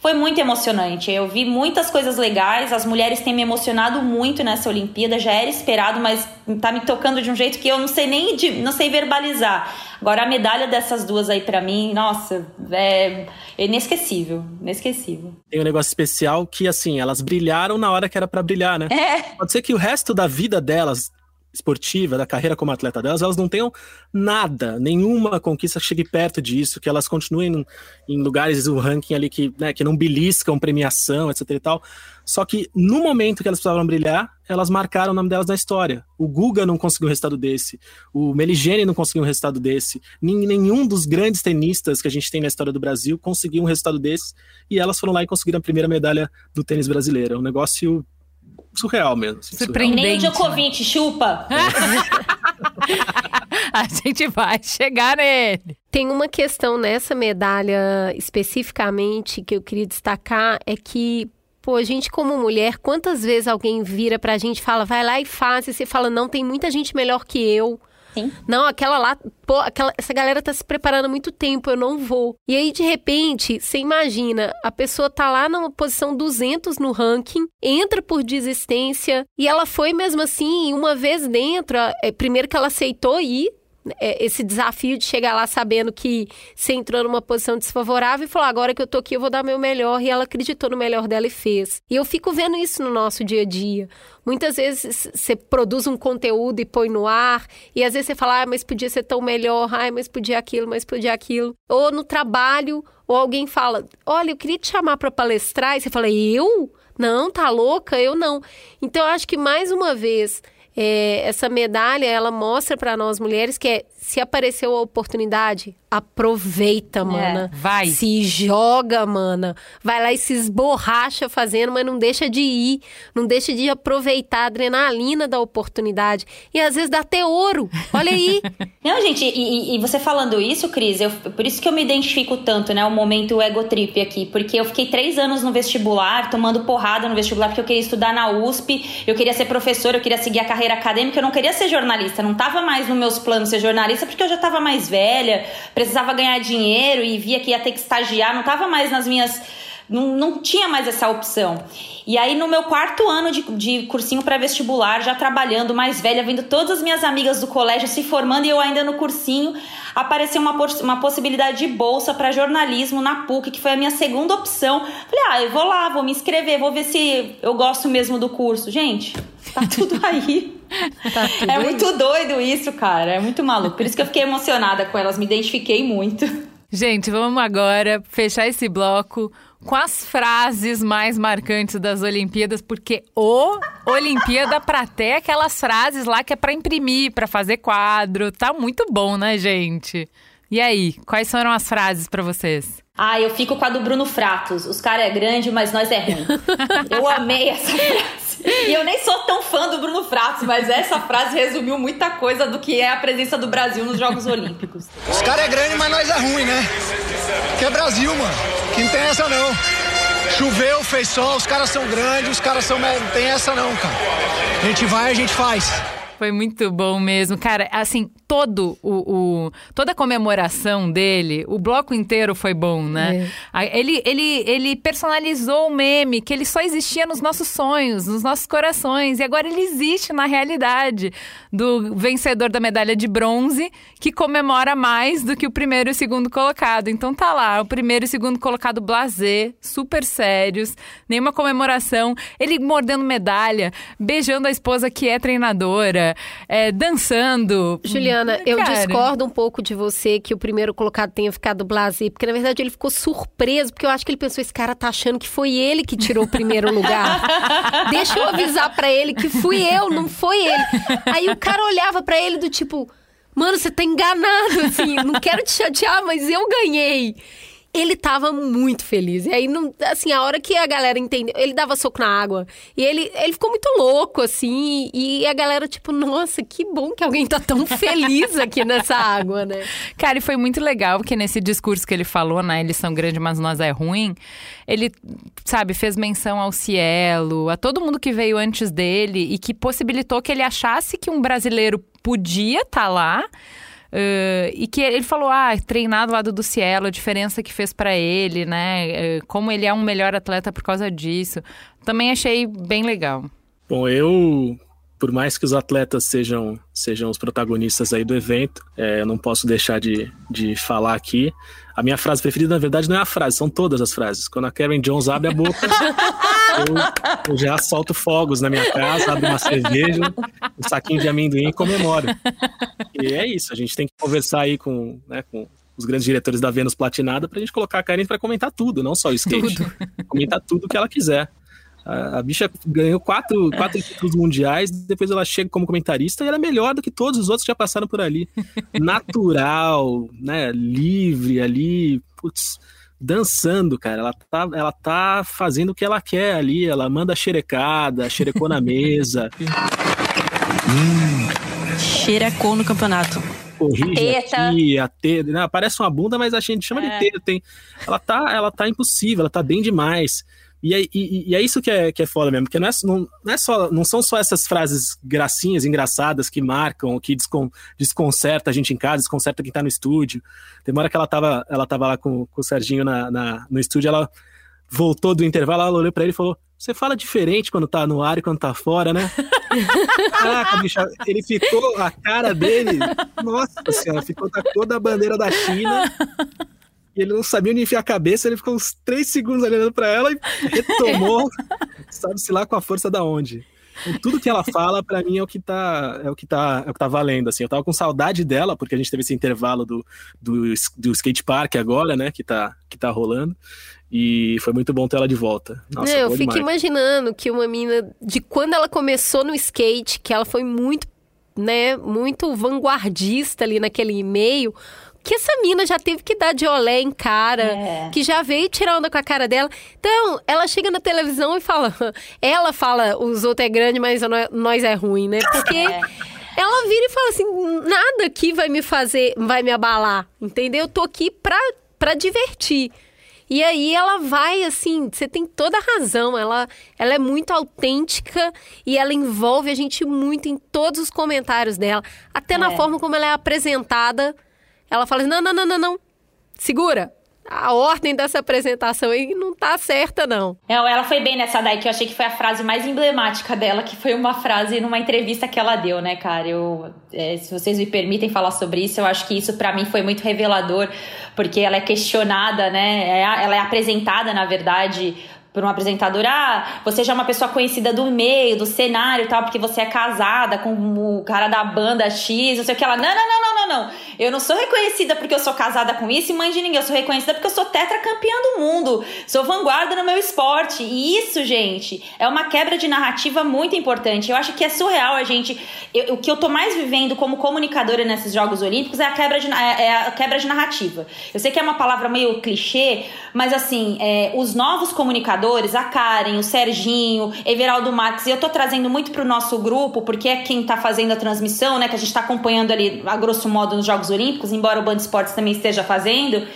foi muito emocionante. Eu vi muitas coisas legais. As mulheres têm me emocionado muito nessa Olimpíada. Já era esperado, mas tá me tocando de um jeito que eu não sei nem de, não sei verbalizar. Agora a medalha dessas duas aí pra mim, nossa, é inesquecível, inesquecível. tem um negócio especial que, assim, elas brilharam na hora que era para brilhar, né? É. Pode ser que o resto da vida delas, esportiva, da carreira como atleta delas, elas não tenham nada, nenhuma conquista que chegue perto disso, que elas continuem em lugares do ranking ali que, né, que não beliscam premiação, etc e tal. Só que no momento que elas precisavam brilhar, elas marcaram o nome delas na história. O Guga não conseguiu um resultado desse, o Meligene não conseguiu um resultado desse, nenhum dos grandes tenistas que a gente tem na história do Brasil conseguiu um resultado desse, e elas foram lá e conseguiram a primeira medalha do tênis brasileiro. É um negócio surreal mesmo. assim, surreal. Surpreendente. Nem o né? Djokovic, chupa. a gente vai chegar nele. Tem uma questão nessa medalha especificamente que eu queria destacar é que, pô, a gente como mulher, quantas vezes alguém vira pra gente e fala, vai lá e faz, e você fala, não, tem muita gente melhor que eu. Sim. Não, aquela lá, pô, aquela, essa galera tá se preparando há muito tempo, eu não vou. E aí, de repente, você imagina, a pessoa tá lá na posição 200 no ranking, entra por desistência, e ela foi mesmo assim, uma vez dentro, é, primeiro que ela aceitou ir, esse desafio de chegar lá sabendo que você entrou numa posição desfavorável e falou: agora que eu tô aqui, eu vou dar meu melhor. E ela acreditou no melhor dela e fez. E eu fico vendo isso no nosso dia a dia. Muitas vezes você produz um conteúdo e põe no ar, e às vezes você fala, ah, mas podia ser tão melhor, ai, mas podia aquilo, mas podia aquilo. Ou no trabalho, ou alguém fala, olha, eu queria te chamar para palestrar, e você fala, eu? Não, tá louca? Eu não. Então, eu acho que mais uma vez é, essa medalha ela mostra para nós mulheres que é, se apareceu a oportunidade, aproveita, é, mana. É, vai. Se joga, mana. Vai lá e se esborracha fazendo, mas não deixa de ir. Não deixa de aproveitar a adrenalina da oportunidade. E às vezes dá até ouro. Olha aí. não, gente, e, e, você falando isso, Cris, eu, por isso que eu me identifico tanto, né? O momento ego trip aqui. Porque eu fiquei três anos no vestibular, tomando porrada no vestibular, porque eu queria estudar na USP, eu queria ser professora, eu queria seguir a carreira acadêmica, eu não queria ser jornalista. Não tava mais nos meus planos ser jornalista, porque eu já tava mais velha precisava ganhar dinheiro e via que ia ter que estagiar, não estava mais nas minhas. Não, não tinha mais essa opção. E aí, no meu quarto ano de, de cursinho pré-vestibular, já trabalhando, mais velha, vendo todas as minhas amigas do colégio se formando e eu ainda no cursinho, apareceu uma, uma possibilidade de bolsa para jornalismo na PUC, que foi a minha segunda opção. Falei, ah, eu vou lá, vou me inscrever, vou ver se eu gosto mesmo do curso. Gente, tá tudo aí. Tá é muito doido isso, cara. É muito maluco. Por isso que eu fiquei emocionada com elas, me identifiquei muito. Gente, vamos agora fechar esse bloco com as frases mais marcantes das Olimpíadas, porque o Olimpíada pra ter aquelas frases lá que é para imprimir, para fazer quadro. Tá muito bom, né, gente? E aí, quais foram as frases para vocês? Ah, eu fico com a do Bruno Fratos. Os caras é grande, mas nós é ruim. eu amei essa frase. E eu nem sou tão fã do Bruno Fratos, mas essa frase resumiu muita coisa do que é a presença do Brasil nos Jogos Olímpicos. Os caras é grande, mas nós é ruim, né? Que é Brasil, mano. Que não tem essa não. Choveu, fez sol, os caras são grandes, os caras são. Não tem essa não, cara. A gente vai, a gente faz. Foi muito bom mesmo. Cara, assim, todo o, o, toda a comemoração dele, o bloco inteiro foi bom, né? É. Ele, ele, ele personalizou o meme que ele só existia nos nossos sonhos, nos nossos corações. E agora ele existe na realidade do vencedor da medalha de bronze, que comemora mais do que o primeiro e o segundo colocado. Então tá lá, o primeiro e o segundo colocado blazer, super sérios, nenhuma comemoração. Ele mordendo medalha, beijando a esposa que é treinadora é, dançando. Juliana, Cara. eu discordo um pouco de você que o primeiro colocado tenha ficado blasé, porque na verdade ele ficou surpreso, porque eu acho que ele pensou: esse cara tá achando que foi ele que tirou o primeiro lugar. Deixa eu avisar para ele que fui eu, não foi ele. Aí o cara olhava para ele do tipo. Mano, você tá enganado, assim, não quero te chatear, mas eu ganhei ele tava muito feliz. E aí, não, assim, a hora que a galera entendeu, ele dava soco na água. E ele, ele ficou muito louco, assim. E a galera, tipo, nossa, que bom que alguém tá tão feliz aqui nessa água, né? Cara, e foi muito legal, porque nesse discurso que ele falou, né? Eles são grandes, mas nós é ruim. Ele, sabe, fez menção ao Cielo, a todo mundo que veio antes dele e que possibilitou que ele achasse que um brasileiro podia estar tá lá Uh, e que ele falou, ah, treinar do lado do Cielo, a diferença que fez para ele, né? Uh, como ele é um melhor atleta por causa disso. Também achei bem legal. Bom, eu por mais que os atletas sejam, sejam os protagonistas aí do evento, é, eu não posso deixar de, de falar aqui. A minha frase preferida, na verdade, não é a frase, são todas as frases. Quando a Karen Jones abre a boca, eu, eu, já solto fogos na minha casa, abro uma cerveja, um saquinho de amendoim e comemoro. E é isso, a gente tem que conversar aí com, né, com os grandes diretores da Vênus Platinada pra gente colocar a Karen para comentar tudo, não só o skate. Tudo. Comentar tudo que ela quiser. A, a, bicha ganhou quatro, quatro títulos mundiais, depois ela chega como comentarista e ela é melhor do que todos os outros que já passaram por ali. Natural, né? Livre ali, putz, dançando, cara. Ela tá, ela tá fazendo o que ela quer ali. Ela manda xerecada, xerecou na mesa. hum. Xerecou no campeonato. Corrige teta. aqui, a teta. Não, parece uma bunda, mas a gente chama é. de teta. Tem, ela, tá, ela tá impossível, ela tá bem demais. E é, e, e é isso que é, que é foda mesmo, porque não, é, não, não, é só, não são só essas frases gracinhas, engraçadas, que marcam, que descon, desconcerta a gente em casa, desconcerta quem tá no estúdio. Tem uma hora que ela tava, ela tava lá com, com o Serginho na, na, no estúdio, ela voltou do intervalo, ela olhou pra ele e falou: Você fala diferente quando tá no ar e quando tá fora, né? Caraca, bicho, ele ficou, a cara dele, nossa senhora, ficou com toda a bandeira da China e ele não sabia onde enfiar a cabeça, ele ficou uns três segundos olhando para ela e retomou, sabe-se lá com a força da onde. Então, tudo que ela fala, para mim, é o que tá, é o que tá, é o que tá valendo, assim. Eu tava com saudade dela, porque a gente teve esse intervalo do, do, do skate park agora, né, que tá, que tá rolando. E foi muito bom ter ela de volta. Nossa, eu fico demais. imaginando que uma mina, de quando ela começou no skate, que ela foi muito, né, muito vanguardista ali naquele meio, que essa mina já teve que dar de olé em cara, é. que já veio tirar onda com a cara dela. Então, ela chega na televisão e fala. Ela fala, os outros é grande, mas nós é ruim, né? Porque. É. Ela vira e fala assim: nada aqui vai me fazer, vai me abalar, entendeu? Eu tô aqui pra, pra divertir. E aí ela vai assim, você tem toda a razão, ela, ela é muito autêntica e ela envolve a gente muito em todos os comentários dela, até é. na forma como ela é apresentada ela fala assim: não, não, não, não, não. Segura. A ordem dessa apresentação aí não tá certa, não. É, ela foi bem nessa daí, que eu achei que foi a frase mais emblemática dela, que foi uma frase numa entrevista que ela deu, né, cara? Eu, é, se vocês me permitem falar sobre isso, eu acho que isso para mim foi muito revelador, porque ela é questionada, né? É, ela é apresentada, na verdade, por uma apresentadora, ah, você já é uma pessoa conhecida do meio, do cenário e tal, porque você é casada com o cara da banda X, não sei o que. Ela, não, não, não, não, não, não. Eu não sou reconhecida porque eu sou casada com isso e mãe de ninguém. Eu sou reconhecida porque eu sou tetracampeã do mundo. Sou vanguarda no meu esporte. E isso, gente, é uma quebra de narrativa muito importante. Eu acho que é surreal a gente. Eu, o que eu tô mais vivendo como comunicadora nesses Jogos Olímpicos é a quebra de, é, é a quebra de narrativa. Eu sei que é uma palavra meio clichê, mas assim, é, os novos comunicadores a Karen, o Serginho, Everaldo Marques, e eu tô trazendo muito pro nosso grupo, porque é quem tá fazendo a transmissão, né, que a gente tá acompanhando ali, a grosso modo, nos Jogos Olímpicos, embora o Band Esportes também esteja fazendo.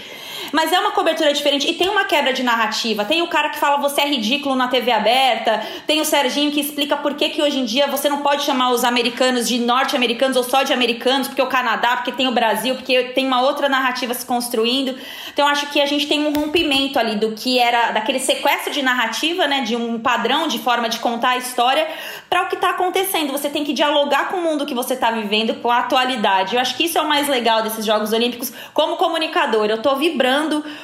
Mas é uma cobertura diferente e tem uma quebra de narrativa. Tem o cara que fala você é ridículo na TV aberta, tem o Serginho que explica por que, que hoje em dia você não pode chamar os americanos de norte-americanos ou só de americanos, porque o Canadá, porque tem o Brasil, porque tem uma outra narrativa se construindo. Então acho que a gente tem um rompimento ali do que era daquele sequestro de narrativa, né, de um padrão de forma de contar a história para o que está acontecendo. Você tem que dialogar com o mundo que você está vivendo, com a atualidade. Eu acho que isso é o mais legal desses Jogos Olímpicos como comunicador. Eu tô vibrando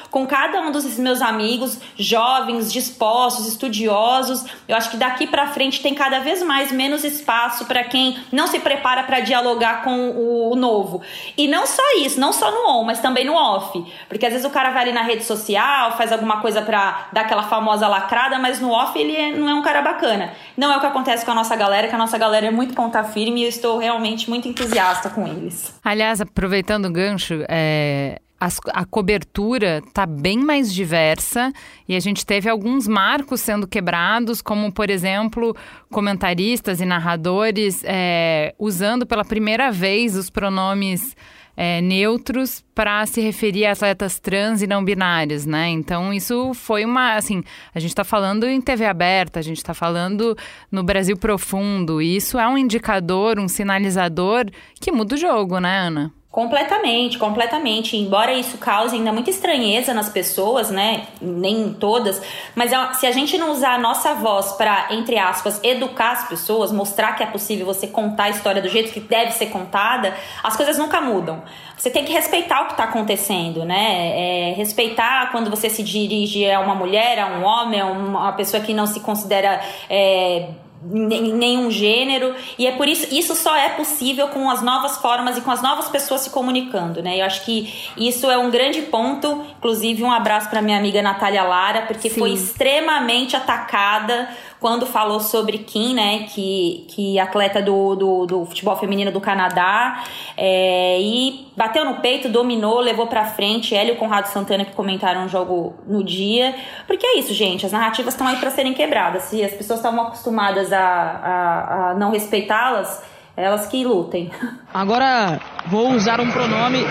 com cada um dos meus amigos, jovens, dispostos, estudiosos. Eu acho que daqui para frente tem cada vez mais menos espaço para quem não se prepara para dialogar com o, novo. E não só isso, não só no on, mas também no off. Porque às vezes o cara vai ali na rede social, faz alguma coisa para dar aquela famosa lacrada, mas no off ele é, não é um cara bacana. Não é o que acontece com a nossa galera, que a nossa galera é muito ponta firme e eu estou realmente muito entusiasta com eles. Aliás, aproveitando o gancho, é, as, a cobertura está bem mais diversa e a gente teve alguns marcos sendo quebrados, como, por exemplo, comentaristas e narradores é, usando pela primeira vez os pronomes é, neutros para se referir a atletas trans e não binários, né? Então isso foi uma, assim, a gente está falando em TV aberta, a gente está falando no Brasil profundo, e isso é um indicador, um sinalizador que muda o jogo, né, Ana? Completamente, completamente. Embora isso cause ainda muita estranheza nas pessoas, né? Nem todas, mas se a gente não usar a nossa voz para, entre aspas, educar as pessoas, mostrar que é possível você contar a história do jeito que deve ser contada, as coisas nunca mudam. Você tem que respeitar o que está acontecendo, né? É, respeitar quando você se dirige a uma mulher, a um homem, a uma pessoa que não se considera. É, nenhum gênero e é por isso isso só é possível com as novas formas e com as novas pessoas se comunicando, né? Eu acho que isso é um grande ponto, inclusive um abraço para minha amiga Natália Lara, porque Sim. foi extremamente atacada quando falou sobre Kim, né, que, que atleta do, do, do futebol feminino do Canadá, é, e bateu no peito, dominou, levou pra frente. Ela e Conrado Santana que comentaram o jogo no dia. Porque é isso, gente, as narrativas estão aí para serem quebradas. Se as pessoas estavam acostumadas a, a, a não respeitá-las, elas que lutem. Agora vou usar um pronome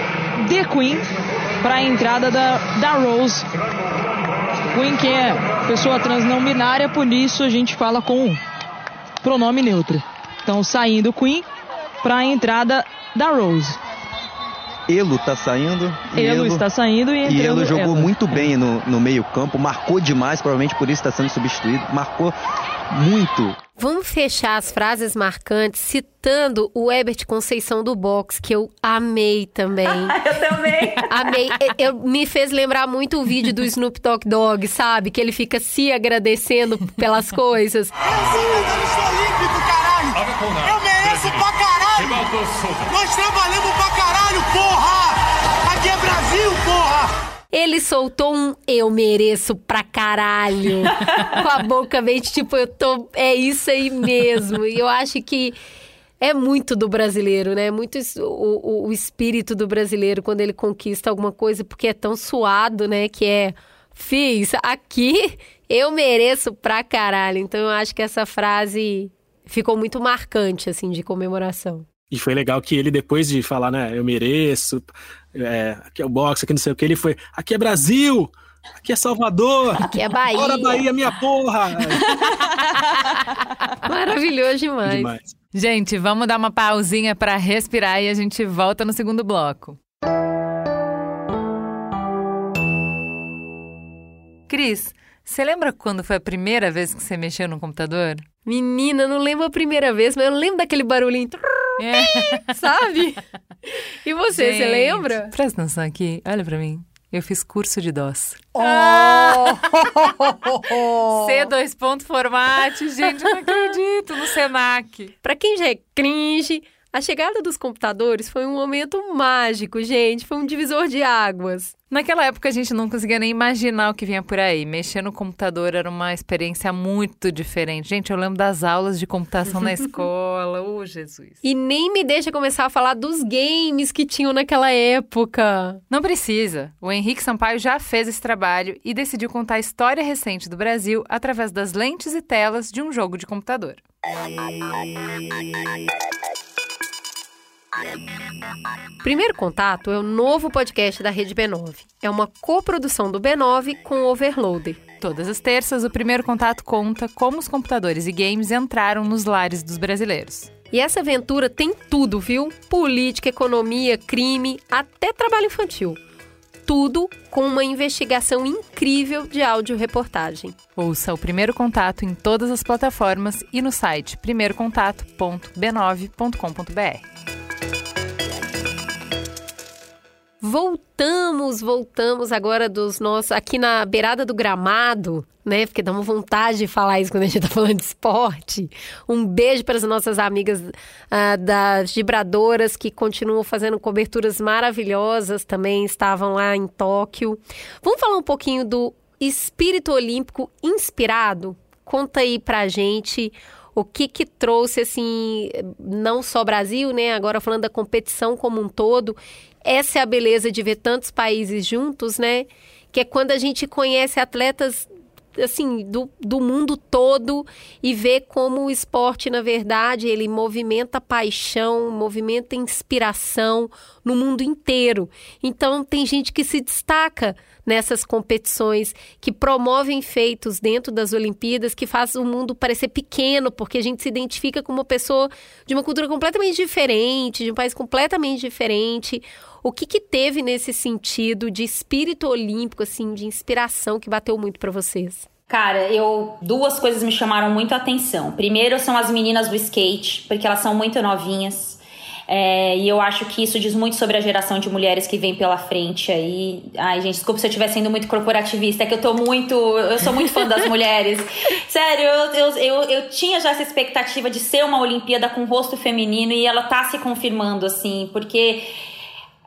The Queen para a entrada da, da Rose Queen que é pessoa trans não binária, por isso a gente fala com pronome neutro. Então saindo Queen para a entrada da Rose. Elo tá saindo. Elo, está saindo e E Elo jogou ela. muito bem no, no meio campo, marcou demais, provavelmente por isso está sendo substituído. Marcou muito. Vamos fechar as frases marcantes citando o Herbert Conceição do box, que eu amei também. eu também. Amei. Eu, me fez lembrar muito o vídeo do Snoop Dogg Dog, sabe? Que ele fica se agradecendo pelas coisas. Eu sou medalhista olímpico, caralho! Eu mereço pra caralho! Nós trabalhamos pra caralho, porra! Ele soltou um eu mereço pra caralho. com a boca bem tipo, eu tô. É isso aí mesmo. E eu acho que é muito do brasileiro, né? Muito o, o, o espírito do brasileiro quando ele conquista alguma coisa, porque é tão suado, né? Que é. Fiz, aqui eu mereço pra caralho. Então eu acho que essa frase ficou muito marcante, assim, de comemoração. E foi legal que ele, depois de falar, né, eu mereço, é, aqui é o boxe, aqui não sei o que, ele foi, aqui é Brasil, aqui é Salvador, aqui é Bahia. Bora Bahia, minha porra! Maravilhoso demais. demais. Gente, vamos dar uma pausinha para respirar e a gente volta no segundo bloco. Cris, você lembra quando foi a primeira vez que você mexeu no computador? Menina, não lembro a primeira vez, mas eu lembro daquele barulhinho. É. Sabe? E você, Gente, você lembra? Presta atenção aqui, olha pra mim. Eu fiz curso de DOS. Oh! C2 ponto format, gente, não acredito, no Senac. Pra quem já é cringe, a chegada dos computadores foi um momento mágico, gente. Foi um divisor de águas. Naquela época a gente não conseguia nem imaginar o que vinha por aí. Mexer no computador era uma experiência muito diferente. Gente, eu lembro das aulas de computação na escola. Ô, oh, Jesus. E nem me deixa começar a falar dos games que tinham naquela época. Não precisa. O Henrique Sampaio já fez esse trabalho e decidiu contar a história recente do Brasil através das lentes e telas de um jogo de computador. Primeiro Contato é o novo podcast da Rede B9. É uma coprodução do B9 com o Overloader. Todas as terças, o Primeiro Contato conta como os computadores e games entraram nos lares dos brasileiros. E essa aventura tem tudo, viu? Política, economia, crime, até trabalho infantil. Tudo com uma investigação incrível de áudio-reportagem. Ouça o Primeiro Contato em todas as plataformas e no site primeirocontato.b9.com.br. Voltamos, voltamos agora dos nossos. aqui na beirada do gramado, né? Porque dá uma vontade de falar isso quando a gente tá falando de esporte. Um beijo para as nossas amigas uh, das vibradoras que continuam fazendo coberturas maravilhosas também, estavam lá em Tóquio. Vamos falar um pouquinho do espírito olímpico inspirado? Conta aí pra gente o que que trouxe assim, não só Brasil, né, agora falando da competição como um todo essa é a beleza de ver tantos países juntos, né? Que é quando a gente conhece atletas assim do, do mundo todo e vê como o esporte na verdade ele movimenta paixão movimenta inspiração no mundo inteiro então tem gente que se destaca nessas competições, que promovem feitos dentro das Olimpíadas, que faz o mundo parecer pequeno, porque a gente se identifica com uma pessoa de uma cultura completamente diferente, de um país completamente diferente. O que, que teve nesse sentido de espírito olímpico, assim, de inspiração que bateu muito para vocês? Cara, eu duas coisas me chamaram muito a atenção. Primeiro são as meninas do skate, porque elas são muito novinhas. É, e eu acho que isso diz muito sobre a geração de mulheres que vem pela frente aí. Ai, gente, desculpa se eu estiver sendo muito corporativista, é que eu tô muito. Eu sou muito fã das mulheres. Sério, eu, eu, eu, eu, tinha já essa expectativa de ser uma Olimpíada com rosto feminino e ela tá se confirmando, assim, porque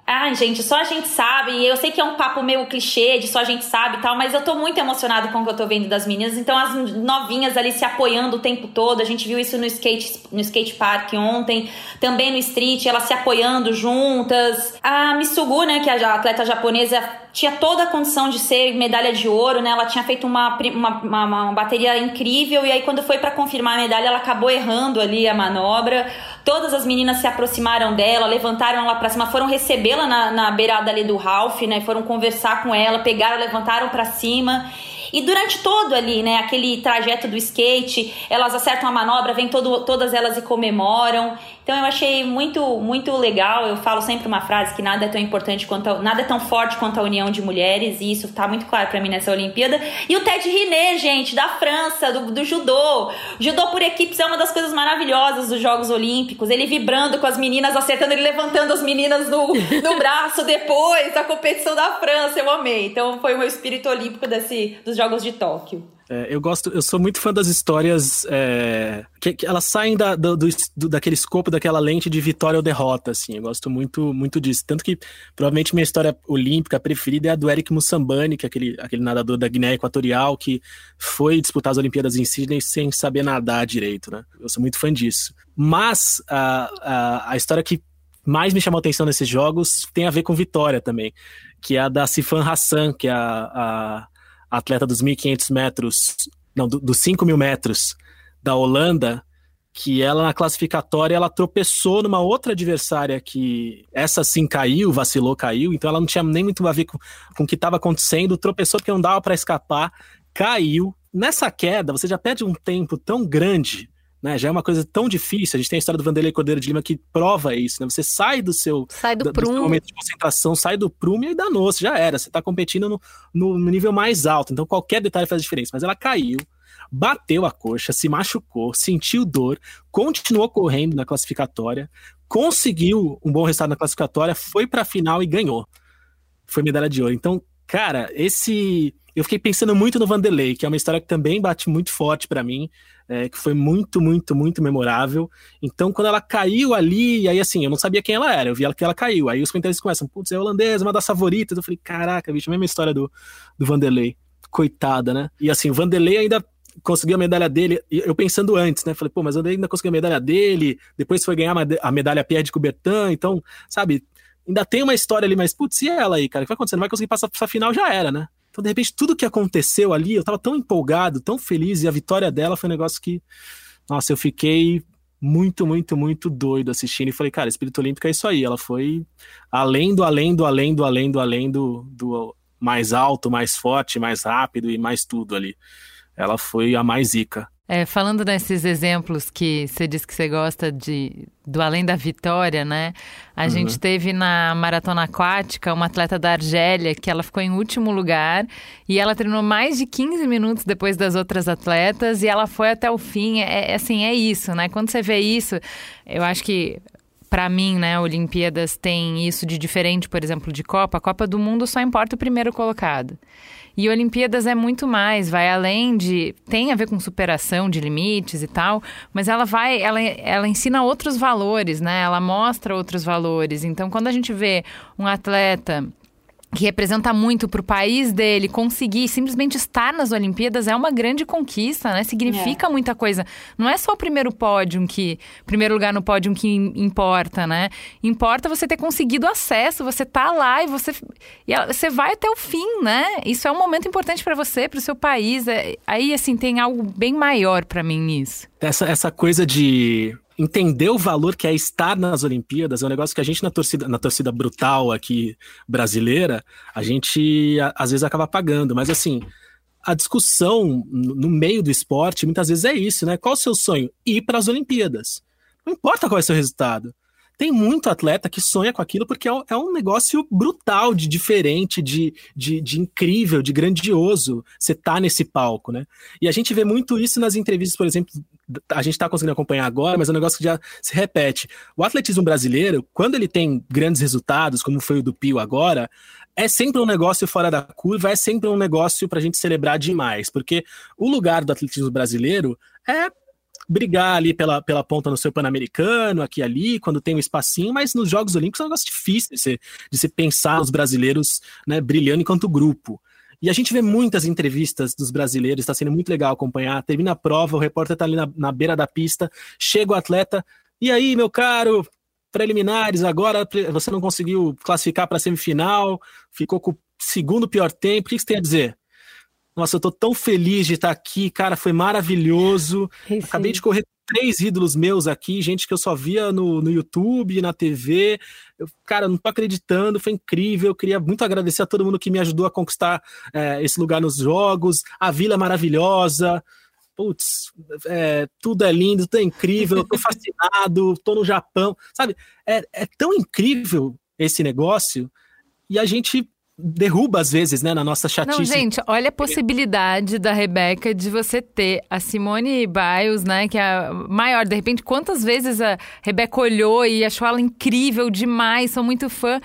Ai, gente, só a gente sabe. E eu sei que é um papo meio clichê de só a gente sabe e tal, mas eu tô muito emocionado com o que eu tô vendo das meninas. Então, as novinhas ali se apoiando o tempo todo. A gente viu isso no skate, no skate park ontem, também no street, elas se apoiando juntas. A Misugu, né, que é a atleta japonesa, tinha toda a condição de ser medalha de ouro, né? Ela tinha feito uma, uma, uma, uma bateria incrível e aí quando foi para confirmar a medalha, ela acabou errando ali a manobra. Todas as meninas se aproximaram dela, levantaram ela para cima, foram recebê-la na, na beirada ali do Ralph, né? Foram conversar com ela, pegaram, levantaram para cima. E durante todo ali, né, aquele trajeto do skate, elas acertam a manobra, vem todo, todas elas e comemoram. Então eu achei muito muito legal. Eu falo sempre uma frase que nada é tão importante quanto a, nada é tão forte quanto a união de mulheres e isso tá muito claro para mim nessa Olimpíada. E o Ted Riné, gente, da França, do, do judô. Judô por equipes é uma das coisas maravilhosas dos Jogos Olímpicos. Ele vibrando com as meninas, acertando, ele levantando as meninas no, no braço depois da competição da França. Eu amei. Então foi o meu espírito olímpico desse dos os Jogos de Tóquio. É, eu gosto, eu sou muito fã das histórias é, que, que, elas saem da, do, do, daquele escopo, daquela lente de vitória ou derrota, assim. Eu gosto muito, muito disso. Tanto que provavelmente minha história olímpica preferida é a do Eric Mussambani, que é aquele, aquele nadador da Guiné Equatorial que foi disputar as Olimpíadas em Sydney sem saber nadar direito, né? Eu sou muito fã disso. Mas a, a, a história que mais me chamou atenção nesses jogos tem a ver com vitória também, que é a da Sifan Hassan, que é a, a atleta dos 1.500 metros, não, dos do 5 mil metros da Holanda, que ela na classificatória ela tropeçou numa outra adversária que essa sim caiu, vacilou, caiu, então ela não tinha nem muito a ver com, com o que estava acontecendo, tropeçou porque não dava para escapar, caiu. Nessa queda, você já perde um tempo tão grande né? Já é uma coisa tão difícil. A gente tem a história do Vanderlei Cordeiro de Lima que prova isso, né? Você sai do seu, sai do, do, prumo. momento de concentração, sai do prumo e aí danou, já era. Você está competindo no, no, no, nível mais alto. Então qualquer detalhe faz diferença. Mas ela caiu, bateu a coxa, se machucou, sentiu dor, continuou correndo na classificatória, conseguiu um bom resultado na classificatória, foi para a final e ganhou. Foi medalha de ouro. Então, cara, esse eu fiquei pensando muito no Vanderlei, que é uma história que também bate muito forte para mim, é, que foi muito, muito, muito memorável. Então, quando ela caiu ali, aí assim, eu não sabia quem ela era, eu vi ela que ela caiu. Aí os comentários começam, putz, é holandesa, uma das favoritas. Eu falei, caraca, bicho, a mesma história do, do Vanderlei. Coitada, né? E assim, o Vanderlei ainda conseguiu a medalha dele, eu pensando antes, né? Falei, pô, mas o Vanderlei ainda conseguiu a medalha dele, depois foi ganhar a medalha Pierre de Coubertin, então, sabe, ainda tem uma história ali, mas putz, e ela aí, cara? O que vai acontecer? Não vai conseguir passar pra final, já era, né? Então, de repente, tudo que aconteceu ali, eu tava tão empolgado, tão feliz, e a vitória dela foi um negócio que, nossa, eu fiquei muito, muito, muito doido assistindo e falei, cara, Espírito Olímpico é isso aí. Ela foi além do, além do, além do, além do, além do, do mais alto, mais forte, mais rápido e mais tudo ali. Ela foi a mais zica. É, falando desses exemplos que você disse que você gosta de do além da vitória, né? A uhum. gente teve na maratona aquática uma atleta da Argélia que ela ficou em último lugar e ela treinou mais de 15 minutos depois das outras atletas e ela foi até o fim. É, é assim, é isso, né? Quando você vê isso, eu acho que para mim, né, Olimpíadas tem isso de diferente, por exemplo, de Copa. A Copa do Mundo só importa o primeiro colocado. E Olimpíadas é muito mais, vai além de. tem a ver com superação de limites e tal, mas ela vai, ela, ela ensina outros valores, né? Ela mostra outros valores. Então, quando a gente vê um atleta que representa muito para o país dele conseguir simplesmente estar nas Olimpíadas é uma grande conquista, né? Significa é. muita coisa. Não é só o primeiro pódio que, primeiro lugar no pódio que importa, né? Importa você ter conseguido acesso, você tá lá e você e você vai até o fim, né? Isso é um momento importante para você, para o seu país. É, aí assim tem algo bem maior para mim nisso. Essa essa coisa de entender o valor que é estar nas Olimpíadas é um negócio que a gente na torcida, na torcida brutal aqui brasileira, a gente às vezes acaba pagando, mas assim, a discussão no meio do esporte muitas vezes é isso, né? Qual o seu sonho? Ir para as Olimpíadas. Não importa qual é o seu resultado. Tem muito atleta que sonha com aquilo porque é um é negócio brutal, de diferente, de, de, de incrível, de grandioso você tá nesse palco, né? E a gente vê muito isso nas entrevistas, por exemplo, a gente está conseguindo acompanhar agora, mas é um negócio que já se repete. O atletismo brasileiro, quando ele tem grandes resultados, como foi o do Pio agora, é sempre um negócio fora da curva, é sempre um negócio para a gente celebrar demais, porque o lugar do atletismo brasileiro é brigar ali pela, pela ponta no seu Pan-Americano, aqui ali, quando tem um espacinho, mas nos Jogos Olímpicos é um negócio difícil de se, de se pensar os brasileiros né, brilhando enquanto grupo. E a gente vê muitas entrevistas dos brasileiros, está sendo muito legal acompanhar. Termina a prova, o repórter está ali na, na beira da pista, chega o atleta, e aí, meu caro, preliminares, agora você não conseguiu classificar para a semifinal, ficou com o segundo pior tempo, o que você tem a dizer? Nossa, eu tô tão feliz de estar aqui, cara, foi maravilhoso. Acabei de correr três ídolos meus aqui, gente que eu só via no, no YouTube, na TV. Eu, cara, não tô acreditando, foi incrível. Eu queria muito agradecer a todo mundo que me ajudou a conquistar é, esse lugar nos jogos. A vila é maravilhosa. Putz, é, tudo é lindo, tudo é incrível, eu tô fascinado, tô no Japão. Sabe, é, é tão incrível esse negócio e a gente derruba às vezes, né, na nossa chatice. Não, gente, olha a possibilidade da Rebeca de você ter a Simone Biles, né, que é a maior. De repente, quantas vezes a Rebeca olhou e achou ela incrível demais, sou muito fã.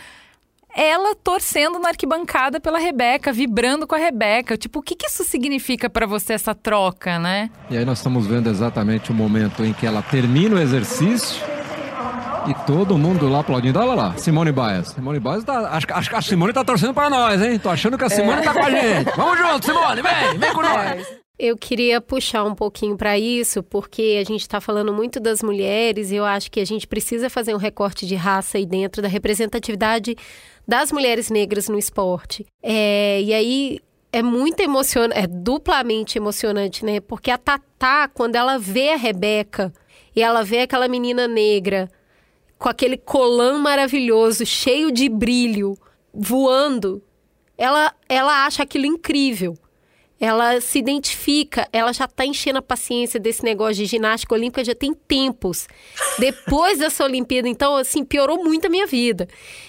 ela torcendo na arquibancada pela Rebeca, vibrando com a Rebeca. Tipo, o que, que isso significa para você, essa troca, né? E aí nós estamos vendo exatamente o momento em que ela termina o exercício e todo mundo lá aplaudindo. Olha lá, Simone Bias. Simone Bias tá. Acho, acho que a Simone tá torcendo para nós, hein? Tô achando que a Simone é. tá com a gente. Vamos junto, Simone, vem, vem com nós. Eu queria puxar um pouquinho para isso, porque a gente está falando muito das mulheres e eu acho que a gente precisa fazer um recorte de raça aí dentro da representatividade das mulheres negras no esporte. É, e aí é muito emocionante, é duplamente emocionante, né? Porque a Tatá, quando ela vê a Rebeca e ela vê aquela menina negra com aquele colã maravilhoso, cheio de brilho, voando, ela, ela acha aquilo incrível ela se identifica, ela já está enchendo a paciência desse negócio de ginástica olímpica já tem tempos. Depois dessa Olimpíada, então, assim, piorou muito a minha vida.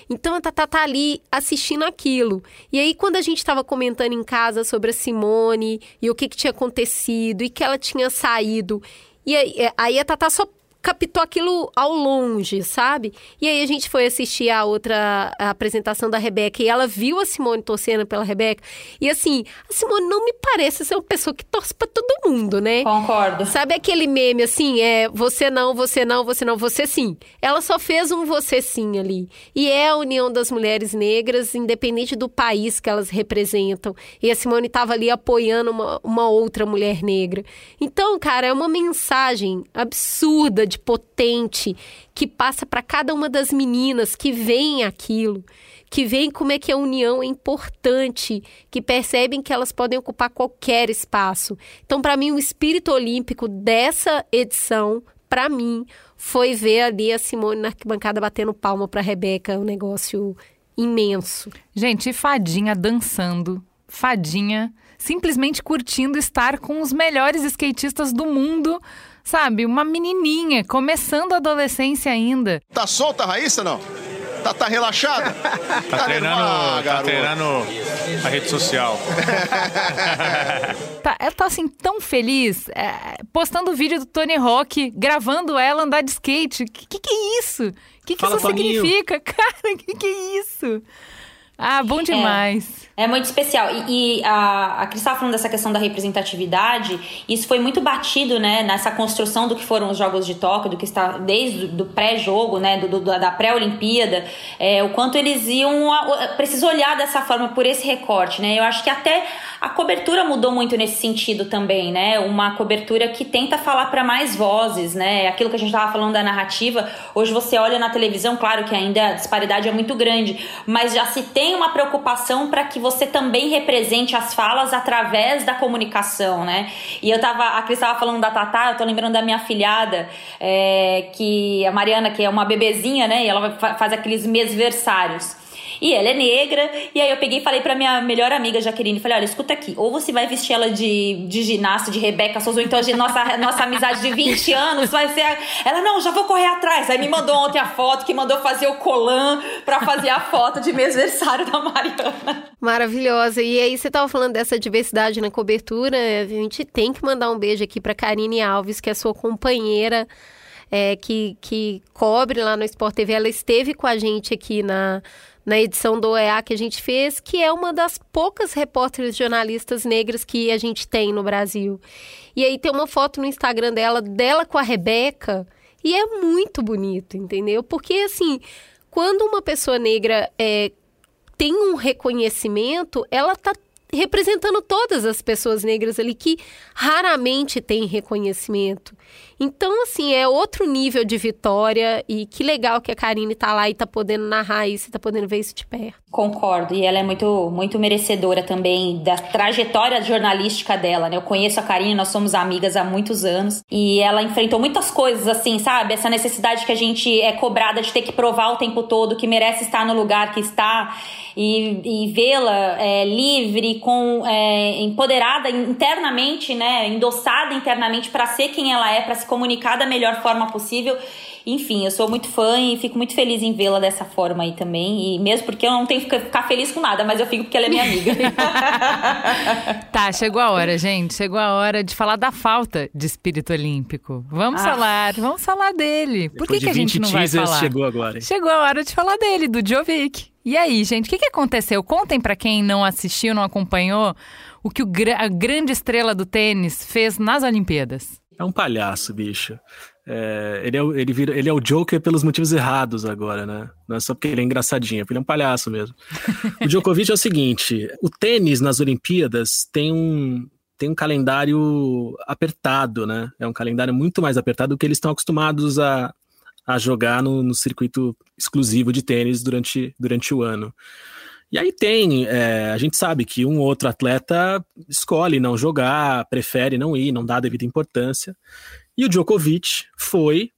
Então, a Tatá tá ali assistindo aquilo. E aí, quando a gente estava comentando em casa sobre a Simone e o que, que tinha acontecido e que ela tinha saído. E aí, é, aí a Tatá só captou aquilo ao longe, sabe? E aí a gente foi assistir a outra a apresentação da Rebeca e ela viu a Simone torcendo pela Rebeca. E assim, a Simone não me parece ser uma pessoa que torce para todo mundo, né? Concordo. Sabe aquele meme assim, é você não, você não, você não, você sim. Ela só fez um você sim ali. E é a união das mulheres negras, independente do país que elas representam. E a Simone estava ali apoiando uma, uma outra mulher negra. Então, cara, é uma mensagem absurda potente que passa para cada uma das meninas que veem aquilo, que veem como é que a união é importante, que percebem que elas podem ocupar qualquer espaço. Então, para mim, o espírito olímpico dessa edição, para mim, foi ver ali a Simone na arquibancada batendo palma para Rebeca, um negócio imenso. Gente, Fadinha dançando, Fadinha simplesmente curtindo estar com os melhores skatistas do mundo sabe, uma menininha, começando a adolescência ainda. Tá solta a Raíssa, não? Tá, tá relaxada? tá, tá treinando, ah, tá treinando a rede social. tá, ela tá assim tão feliz, é, postando o vídeo do Tony Hawk, gravando ela andar de skate. Que que, que é isso? O que, que isso Toninho. significa? Cara, que que é isso? Ah, bom demais. É, é muito especial. E, e a, a Cris estava falando dessa questão da representatividade. Isso foi muito batido, né, nessa construção do que foram os Jogos de Tóquio, do que está desde do pré-jogo, né, do, do, da pré-Olimpíada, é, o quanto eles iam. Preciso olhar dessa forma por esse recorte, né? Eu acho que até a cobertura mudou muito nesse sentido também, né? Uma cobertura que tenta falar para mais vozes, né? Aquilo que a gente estava falando da narrativa. Hoje você olha na televisão, claro que ainda a disparidade é muito grande, mas já se tem uma preocupação para que você também represente as falas através da comunicação, né? E eu tava, a Cris estava falando da Tatá, eu tô lembrando da minha filhada, é, que a Mariana, que é uma bebezinha, né? E ela faz aqueles mesversários. E ela é negra. E aí eu peguei e falei pra minha melhor amiga, Jaqueline, falei, olha, escuta aqui, ou você vai vestir ela de, de ginasta, de Rebeca Souza, ou então a nossa, nossa amizade de 20 anos vai ser... A... Ela, não, já vou correr atrás. Aí me mandou ontem a foto, que mandou fazer o colan pra fazer a foto de mêsversário da Mariana. Maravilhosa. E aí você tava falando dessa diversidade na cobertura, a gente tem que mandar um beijo aqui pra Karine Alves, que é sua companheira é, que, que cobre lá no Sport TV. Ela esteve com a gente aqui na, na edição do OEA que a gente fez, que é uma das poucas repórteres jornalistas negras que a gente tem no Brasil. E aí tem uma foto no Instagram dela, dela com a Rebeca, e é muito bonito, entendeu? Porque, assim, quando uma pessoa negra é, tem um reconhecimento, ela tá representando todas as pessoas negras ali que raramente têm reconhecimento. Então, assim, é outro nível de vitória e que legal que a Karine tá lá e tá podendo narrar isso, tá podendo ver isso de perto. Concordo, e ela é muito, muito merecedora também da trajetória jornalística dela, né? Eu conheço a Karine, nós somos amigas há muitos anos e ela enfrentou muitas coisas, assim, sabe? Essa necessidade que a gente é cobrada de ter que provar o tempo todo que merece estar no lugar que está e, e vê-la é, livre, com é, empoderada internamente, né? Endossada internamente para ser quem ela é para se comunicar da melhor forma possível. Enfim, eu sou muito fã e fico muito feliz em vê-la dessa forma aí também. E mesmo porque eu não tenho que ficar feliz com nada, mas eu fico porque ela é minha amiga. tá, chegou a hora, gente. Chegou a hora de falar da falta de espírito olímpico. Vamos ah. falar, vamos falar dele. Por que, que a gente não vai falar? Chegou agora. Hein? Chegou a hora de falar dele, do Jovic. E aí, gente, o que, que aconteceu? Contem para quem não assistiu, não acompanhou, o que o, a grande estrela do tênis fez nas Olimpíadas. É um palhaço, bicho. É, ele, é, ele, vira, ele é o Joker pelos motivos errados agora, né? Não é só porque ele é engraçadinho, é porque ele é um palhaço mesmo. o Djokovic é o seguinte: o tênis nas Olimpíadas tem um, tem um calendário apertado, né? É um calendário muito mais apertado do que eles estão acostumados a, a jogar no, no circuito exclusivo de tênis durante, durante o ano. E aí tem, é, a gente sabe que um outro atleta escolhe não jogar, prefere não ir, não dá a devida importância. E o Djokovic foi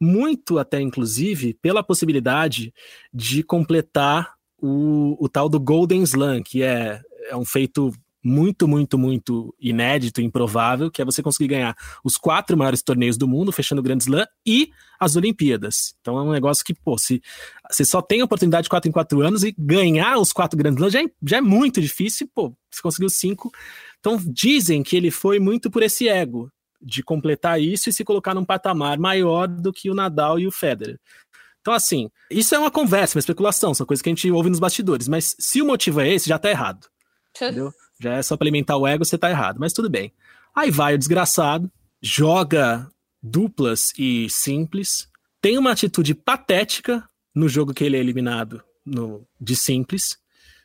muito até inclusive pela possibilidade de completar o, o tal do Golden Slam, que é, é um feito muito, muito, muito inédito, improvável, que é você conseguir ganhar os quatro maiores torneios do mundo, fechando o Grand Slam, e as Olimpíadas. Então é um negócio que, pô, se você só tem a oportunidade de quatro em quatro anos e ganhar os quatro Grand Slams já é, já é muito difícil, pô, você conseguiu cinco. Então dizem que ele foi muito por esse ego, de completar isso e se colocar num patamar maior do que o Nadal e o Federer. Então, assim, isso é uma conversa, uma especulação, são coisas que a gente ouve nos bastidores, mas se o motivo é esse, já tá errado. Entendeu? Já é só para alimentar o ego, você tá errado, mas tudo bem. Aí vai o desgraçado, joga duplas e simples, tem uma atitude patética no jogo que ele é eliminado no, de simples,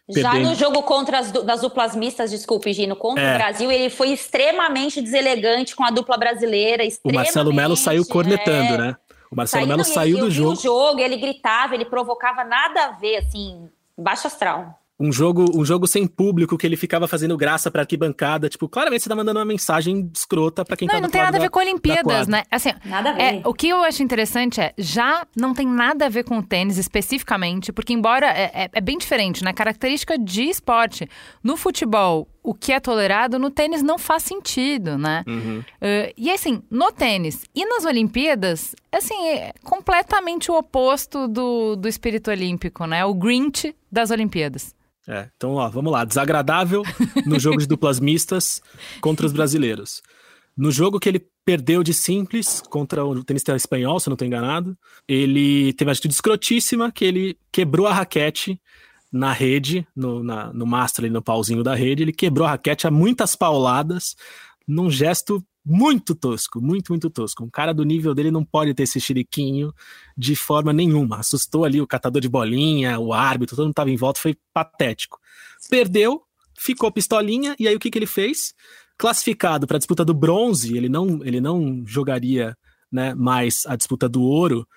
já no jogo contra as das duplas mistas, desculpe, Gino, contra é. o Brasil, ele foi extremamente deselegante com a dupla brasileira. O Marcelo Melo saiu cornetando, é... né? O Marcelo Melo saiu do jogo. o jogo, ele gritava, ele provocava nada a ver, assim, baixo astral um jogo, um jogo sem público que ele ficava fazendo graça pra arquibancada. Tipo, claramente você tá mandando uma mensagem escrota pra quem não, tá Não, não tem nada da, a ver com Olimpíadas, né? Assim, nada a ver. É, o que eu acho interessante é, já não tem nada a ver com o tênis especificamente, porque embora é, é, é bem diferente, né? Característica de esporte. No futebol, o que é tolerado no tênis não faz sentido, né? Uhum. Uh, e assim, no tênis e nas Olimpíadas, assim, é completamente o oposto do, do espírito olímpico, né? O Grinch das Olimpíadas. É, então, ó, vamos lá. Desagradável no jogo de duplas mistas contra os brasileiros. No jogo que ele perdeu de simples contra o tenista espanhol, se eu não estou enganado, ele teve uma atitude escrotíssima que ele quebrou a raquete na rede, no, na, no mastro ali no pauzinho da rede, ele quebrou a raquete a muitas pauladas, num gesto muito tosco, muito, muito tosco. Um cara do nível dele não pode ter esse chiriquinho de forma nenhuma. Assustou ali o catador de bolinha, o árbitro, todo mundo estava em volta, foi patético. Perdeu, ficou pistolinha, e aí o que, que ele fez? Classificado para a disputa do bronze, ele não, ele não jogaria né, mais a disputa do ouro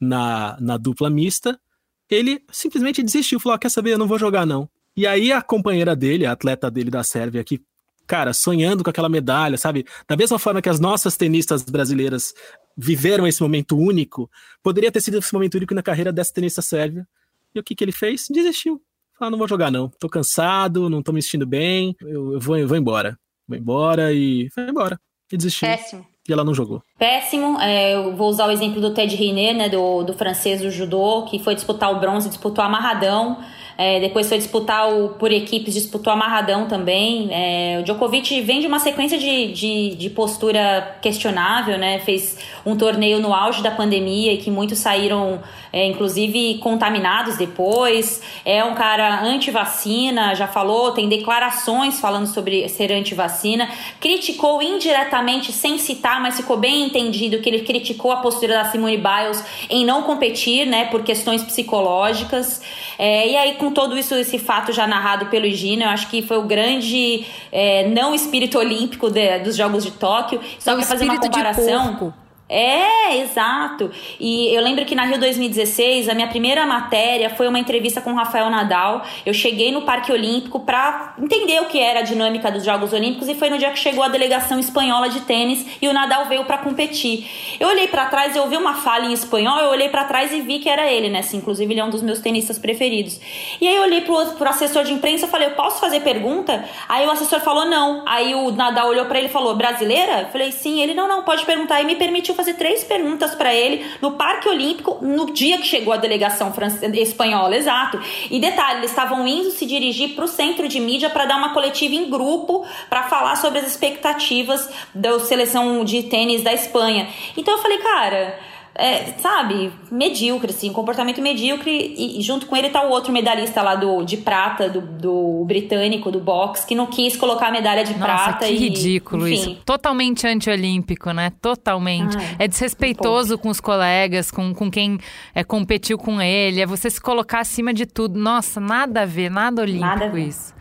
na, na dupla mista. Ele simplesmente desistiu, falou: ah, quer saber, eu não vou jogar não. E aí a companheira dele, a atleta dele da Sérvia, que cara, sonhando com aquela medalha, sabe? Da mesma forma que as nossas tenistas brasileiras viveram esse momento único, poderia ter sido esse momento único na carreira dessa tenista sérvia. E o que, que ele fez? Desistiu. Falou, não vou jogar não, tô cansado, não tô me sentindo bem, eu, eu vou, eu vou embora. Vou embora e foi embora. E desistiu. Péssimo. E ela não jogou. Péssimo. É, eu vou usar o exemplo do Ted Riner, né, do, do francês do judô, que foi disputar o bronze, disputou amarradão. É, depois foi disputar o por equipes, disputou amarradão também. É, o Djokovic vem de uma sequência de, de, de, postura questionável, né? Fez um torneio no auge da pandemia e que muitos saíram, é, inclusive, contaminados depois. É um cara anti-vacina, já falou, tem declarações falando sobre ser anti-vacina. Criticou indiretamente, sem citar, mas ficou bem entendido que ele criticou a postura da Simone Biles em não competir, né? Por questões psicológicas. É, e aí, com todo isso, esse fato já narrado pelo Gino, eu acho que foi o grande é, não espírito olímpico de, dos Jogos de Tóquio. Só para fazer uma comparação. É, exato. E eu lembro que na Rio 2016, a minha primeira matéria foi uma entrevista com o Rafael Nadal. Eu cheguei no Parque Olímpico para entender o que era a dinâmica dos Jogos Olímpicos e foi no dia que chegou a delegação espanhola de tênis e o Nadal veio para competir. Eu olhei para trás, eu ouvi uma fala em espanhol, eu olhei para trás e vi que era ele, né? Assim, inclusive ele é um dos meus tenistas preferidos. E aí eu olhei pro, pro assessor de imprensa e falei: "Eu posso fazer pergunta?" Aí o assessor falou: "Não". Aí o Nadal olhou para ele e falou: "Brasileira?" Eu falei: "Sim". Ele: "Não, não, pode perguntar". E me permitiu fazer três perguntas para ele no Parque Olímpico no dia que chegou a delegação espanhola, exato. E detalhe, eles estavam indo se dirigir para o centro de mídia para dar uma coletiva em grupo para falar sobre as expectativas da seleção de tênis da Espanha. Então eu falei, cara é, sabe, medíocre, assim, comportamento medíocre. E, junto com ele tá o outro medalhista lá do, de prata, do, do britânico, do boxe, que não quis colocar a medalha de Nossa, prata. Que e, ridículo enfim. isso. Totalmente anti-olímpico, né? Totalmente. Ai, é desrespeitoso com os colegas, com, com quem é, competiu com ele. É você se colocar acima de tudo. Nossa, nada a ver, nada olímpico Nada ver. isso.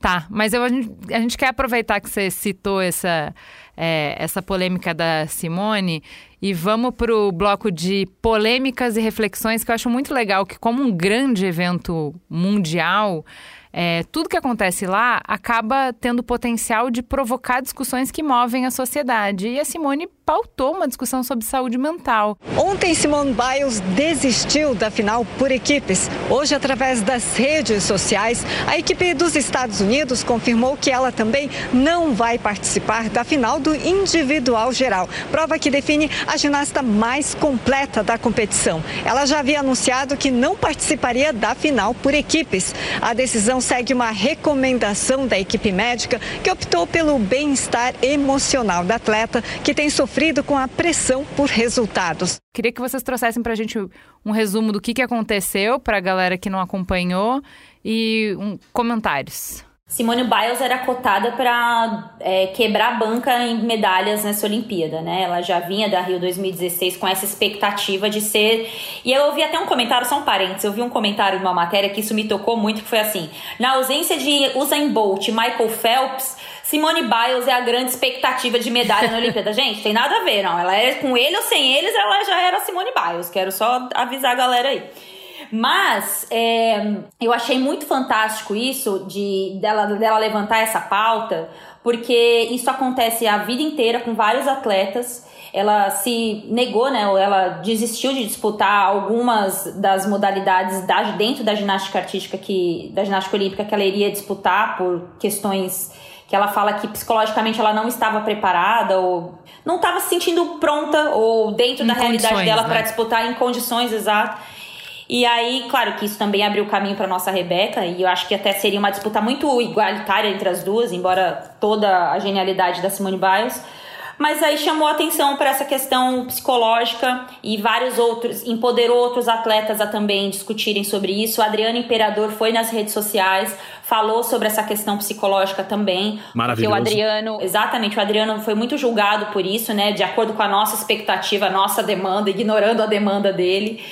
Tá, mas eu, a, gente, a gente quer aproveitar que você citou essa, é, essa polêmica da Simone e vamos para o bloco de polêmicas e reflexões que eu acho muito legal, que como um grande evento mundial, é, tudo que acontece lá acaba tendo potencial de provocar discussões que movem a sociedade. E a Simone pautou uma discussão sobre saúde mental. Ontem, Simone Biles desistiu da final por equipes. Hoje, através das redes sociais, a equipe dos Estados Unidos confirmou que ela também não vai participar da final do individual geral, prova que define a ginasta mais completa da competição. Ela já havia anunciado que não participaria da final por equipes. A decisão segue uma recomendação da equipe médica que optou pelo bem-estar emocional da atleta, que tem sofrido com a pressão por resultados. Queria que vocês trouxessem para a gente um resumo do que, que aconteceu para a galera que não acompanhou e um, comentários. Simone Biles era cotada para é, quebrar a banca em medalhas nessa Olimpíada, né? Ela já vinha da Rio 2016 com essa expectativa de ser. E eu ouvi até um comentário, só um parênteses, eu vi um comentário numa matéria que isso me tocou muito, que foi assim: na ausência de Usain Bolt e Michael Phelps, Simone Biles é a grande expectativa de medalha na Olimpíada. Gente, tem nada a ver, não. Ela é com ele ou sem eles, ela já era Simone Biles. Quero só avisar a galera aí. Mas é, eu achei muito fantástico isso de dela, dela levantar essa pauta, porque isso acontece a vida inteira com vários atletas. Ela se negou, né? Ou ela desistiu de disputar algumas das modalidades da, dentro da ginástica artística que da ginástica olímpica que ela iria disputar por questões que ela fala que psicologicamente ela não estava preparada ou não estava se sentindo pronta ou dentro Em da realidade dela né? para disputar em condições exatas. E aí, claro que isso também abriu caminho para nossa Rebeca, e eu acho que até seria uma disputa muito igualitária entre as duas, embora toda a genialidade da Simone Biles. Mas aí chamou atenção para essa questão psicológica e vários outros, empoderou outros atletas a também discutirem sobre isso. O Adriano Imperador foi nas redes sociais, falou sobre essa questão psicológica também. Maravilhoso. Porque o Adriano, exatamente, o Adriano foi muito julgado por isso, né? De acordo com a nossa expectativa, a nossa demanda, ignorando a demanda dele.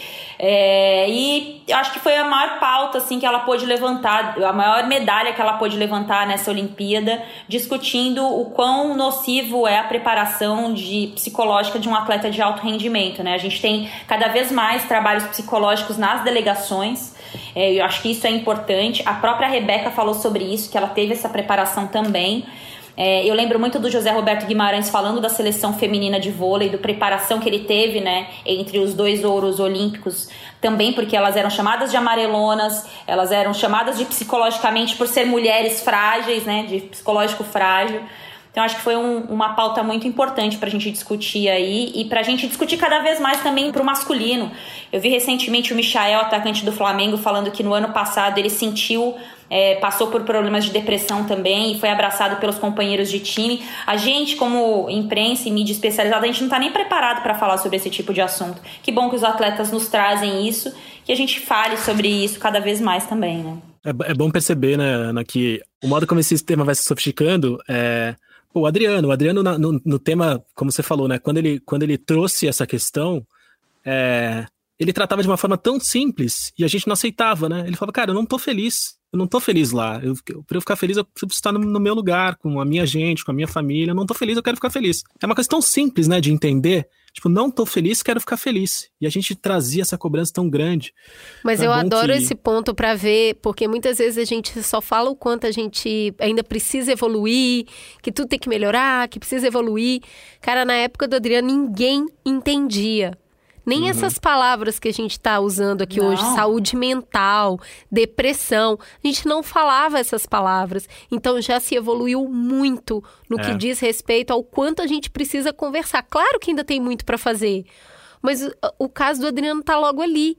É, e acho que foi a maior pauta assim que ela pôde levantar, a maior medalha que ela pôde levantar nessa Olimpíada, discutindo o quão nocivo é a preparação de psicológica de um atleta de alto rendimento. Né? A gente tem cada vez mais trabalhos psicológicos nas delegações. É, eu acho que isso é importante. A própria Rebeca falou sobre isso, que ela teve essa preparação também. É, eu lembro muito do José Roberto Guimarães falando da seleção feminina de vôlei, do preparação que ele teve, né, entre os dois ouros olímpicos, também porque elas eram chamadas de amarelonas, elas eram chamadas de psicologicamente por ser mulheres frágeis, né, de psicológico frágil. Então, acho que foi um, uma pauta muito importante para a gente discutir aí e para a gente discutir cada vez mais também para o masculino. Eu vi recentemente o Michael, atacante do Flamengo, falando que no ano passado ele sentiu, é, passou por problemas de depressão também e foi abraçado pelos companheiros de time. A gente, como imprensa e mídia especializada, a gente não está nem preparado para falar sobre esse tipo de assunto. Que bom que os atletas nos trazem isso, que a gente fale sobre isso cada vez mais também, né? É, é bom perceber, né, Ana, que o modo como esse tema vai se sofisticando é. O Adriano, o Adriano no, no tema, como você falou, né? Quando ele, quando ele trouxe essa questão, é, ele tratava de uma forma tão simples e a gente não aceitava, né? Ele falava, cara, eu não tô feliz, eu não tô feliz lá. Eu, eu, pra eu ficar feliz, eu preciso estar no, no meu lugar, com a minha gente, com a minha família. Eu não tô feliz, eu quero ficar feliz. É uma coisa tão simples, né, de entender. tipo, não tô feliz, quero ficar feliz. E a gente trazia essa cobrança tão grande. Mas é eu adoro que... esse ponto para ver, porque muitas vezes a gente só fala o quanto a gente ainda precisa evoluir, que tudo tem que melhorar, que precisa evoluir. Cara, na época do Adriano, ninguém entendia nem uhum. essas palavras que a gente está usando aqui não. hoje, saúde mental, depressão, a gente não falava essas palavras. Então já se evoluiu muito no é. que diz respeito ao quanto a gente precisa conversar. Claro que ainda tem muito para fazer, mas o, o, caso do Adriano está logo ali.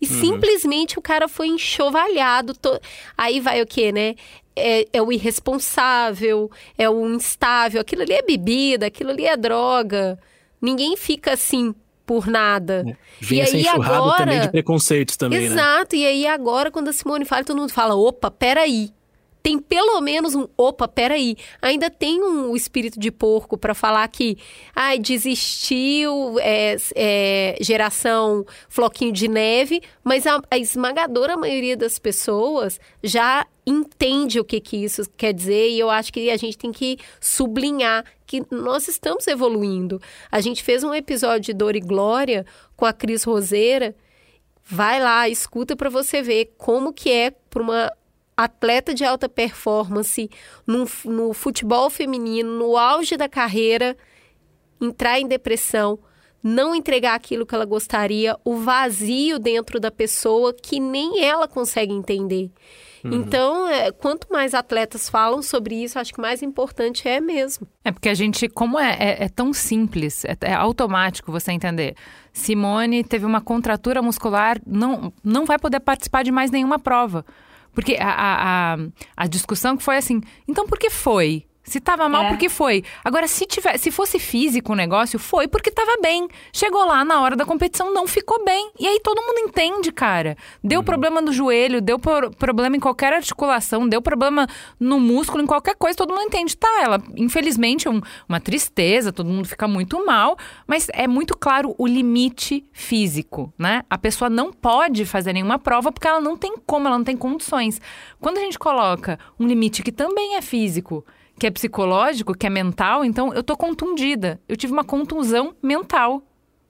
E uhum. simplesmente o cara foi enxovalhado. To... Aí vai o quê, né? É, é, o irresponsável, é o instável. Aquilo ali é bebida, aquilo ali é droga. Ninguém fica assim por nada. É. Vinha e aí agora também de preconceitos também, né? Exato, né? e aí agora quando a Simone fala, todo mundo fala, opa, peraí. Tem pelo menos um, opa, peraí. Ainda tem um espírito de porco para falar que, ai, desistiu, é, é, geração floquinho de neve, mas a, a esmagadora maioria das pessoas já entende o que, que isso quer dizer e eu acho que a gente tem que sublinhar que nós estamos evoluindo. A gente fez um episódio de Dor e Glória com a Cris Roseira. Vai lá, escuta para você ver como que é para uma atleta de alta performance no, no futebol feminino, no auge da carreira, entrar em depressão, não entregar aquilo que ela gostaria, o vazio dentro da pessoa que nem ela consegue entender. Uhum. Então, é, quanto mais atletas falam sobre isso, acho que mais importante é mesmo. É porque a gente, como é, é, é tão simples, é, é, automático você entender. Simone teve uma contratura muscular, não, não vai poder participar de mais nenhuma prova. Porque a, a, a, a discussão que foi assim, então por que foi? Se tava mal, é. porque foi. Agora, se, tiver, se fosse físico o negócio, foi porque tava bem. Chegou lá na hora da competição, não ficou bem. E aí todo mundo entende, cara. Deu uhum. problema no joelho, deu por, problema em qualquer articulação, deu problema no músculo, em qualquer coisa, todo mundo entende. Tá, ela, infelizmente, é um, uma tristeza, todo mundo fica muito mal, mas é muito claro o limite físico, né? A pessoa não pode fazer nenhuma prova porque ela não tem como, ela não tem condições. Quando a gente coloca um limite que também é físico, que é psicológico, que é mental, então eu tô contundida. Eu tive uma contusão mental.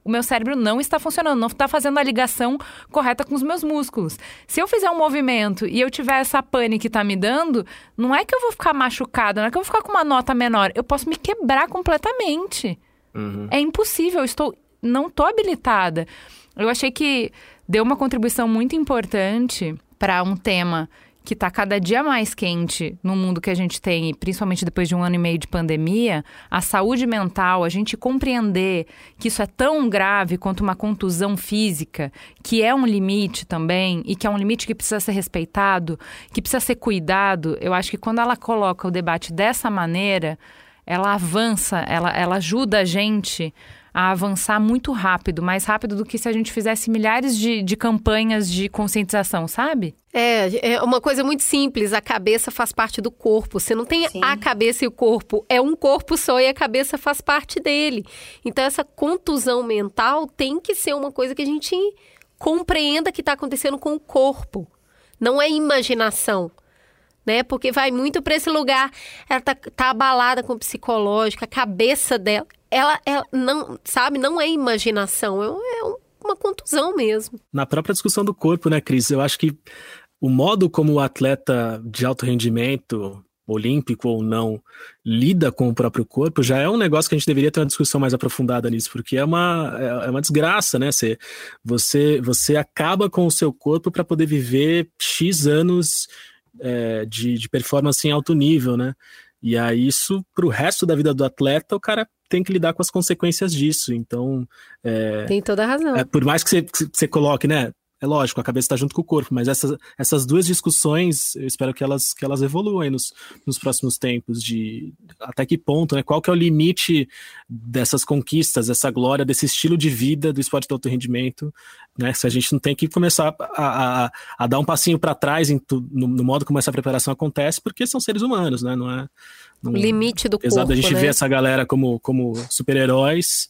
O meu cérebro não está funcionando, não está fazendo a ligação correta com os meus músculos. Se eu fizer um movimento e eu tiver essa pane que está me dando, não é que eu vou ficar machucada, não é que eu vou ficar com uma nota menor. Eu posso me quebrar completamente. Uhum. É impossível, eu estou, não estou habilitada. Eu achei que deu uma contribuição muito importante para um tema que está cada dia mais quente no mundo que a gente tem, principalmente depois de um ano e meio de pandemia, a saúde mental, a gente compreender que isso é tão grave quanto uma contusão física, que é um limite também, e que é um limite que precisa ser respeitado, que precisa ser cuidado, eu acho que quando ela coloca o debate dessa maneira, ela avança, ela, ela ajuda a gente a avançar muito rápido, mais rápido do que se a gente fizesse milhares de, de campanhas de conscientização, sabe? É, é uma coisa muito simples. A cabeça faz parte do corpo. Você não tem Sim. a cabeça e o corpo. É um corpo só e a cabeça faz parte dele. Então, essa contusão mental tem que ser uma coisa que a gente compreenda que está acontecendo com o corpo. Não é imaginação. Né? Porque vai muito para esse lugar. Ela tá, tá abalada com o psicológico, a cabeça dela ela, ela não, sabe, não é imaginação, é, é uma contusão mesmo. Na própria discussão do corpo, né, Cris? Eu acho que o modo como o atleta de alto rendimento, olímpico ou não, lida com o próprio corpo, já é um negócio que a gente deveria ter uma discussão mais aprofundada nisso, porque é uma, é, é uma desgraça, né? Você, você, você acaba com o seu corpo para poder viver X anos é, de, de performance em alto nível, né? E aí, isso, para o resto da vida do atleta, o cara tem que lidar com as consequências disso. Então. É, tem toda a razão. É, por mais que você, que você coloque, né? É lógico, a cabeça está junto com o corpo, mas essas, essas duas discussões, eu espero que elas, que elas evoluam nos, nos próximos tempos, de até que ponto, né? Qual que é o limite dessas conquistas, dessa glória, desse estilo de vida do esporte de alto rendimento, né? Se a gente não tem que começar a, a, a dar um passinho para trás tu, no, no, modo como essa preparação acontece, porque são seres humanos, né? Não é, não, o limite do apesar corpo, da gente né? ver essa galera como, como super-heróis,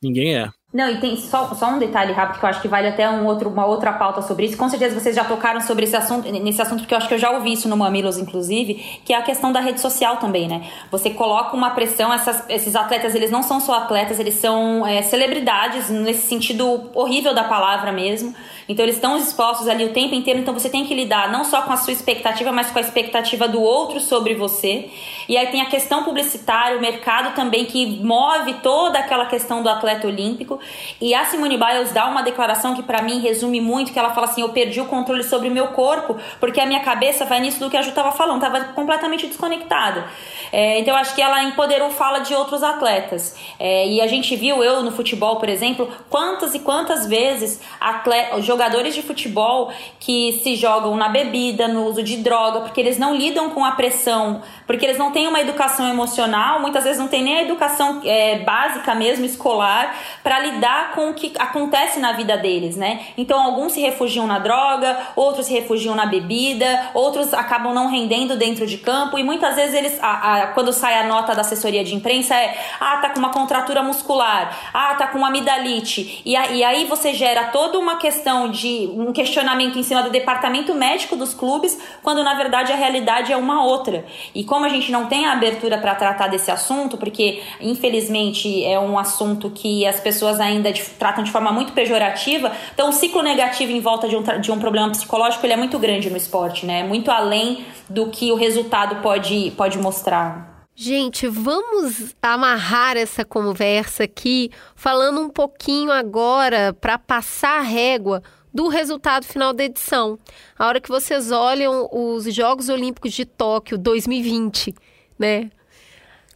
ninguém é. Não, e tem só, só um detalhe rápido que eu acho que vale até um outro, uma outra pauta sobre isso. Com certeza vocês já tocaram sobre esse assunto, nesse assunto, porque eu acho que eu já ouvi isso no Mamilos, inclusive, que é a questão da rede social também, né? Você coloca uma pressão, essas, esses atletas, eles não são só atletas, eles são é, celebridades, nesse sentido horrível da palavra mesmo. Então eles estão expostos ali o tempo inteiro, então você tem que lidar não só com a sua expectativa, mas com a expectativa do outro sobre você. E aí tem a questão publicitária, o mercado também que move toda aquela questão do atleta olímpico. E a Simone Biles dá uma declaração que para mim resume muito, que ela fala assim: "Eu perdi o controle sobre o meu corpo, porque a minha cabeça vai nisso do que a Ju estava falando, estava completamente desconectada". É, então eu acho que ela empoderou fala de outros atletas. É, e a gente viu eu no futebol, por exemplo, quantas e quantas vezes atleta, jogadores de futebol que se jogam na bebida, no uso de droga, porque eles não lidam com a pressão, porque eles não têm uma educação emocional, muitas vezes não tem nem a educação é, básica mesmo, escolar, para lidar com o que acontece na vida deles, né? Então alguns se refugiam na droga, outros se refugiam na bebida, outros acabam não rendendo dentro de campo e muitas vezes eles, a, a, quando sai a nota da assessoria de imprensa é, ah, tá com uma contratura muscular, ah, tá com amidalite, e, a, e aí você gera toda uma questão de um questionamento em cima do departamento médico dos clubes, quando na verdade a realidade é uma outra. E como a gente não tem a abertura para tratar desse assunto, porque infelizmente é um assunto que as pessoas ainda de, tratam de forma muito pejorativa, então o ciclo negativo em volta de um, de um problema psicológico ele é muito grande no esporte, né? Muito além do que o resultado pode, pode mostrar. Gente, vamos amarrar essa conversa aqui falando um pouquinho agora para passar a régua do resultado final da edição. A hora que vocês olham os Jogos Olímpicos de Tóquio 2020, né?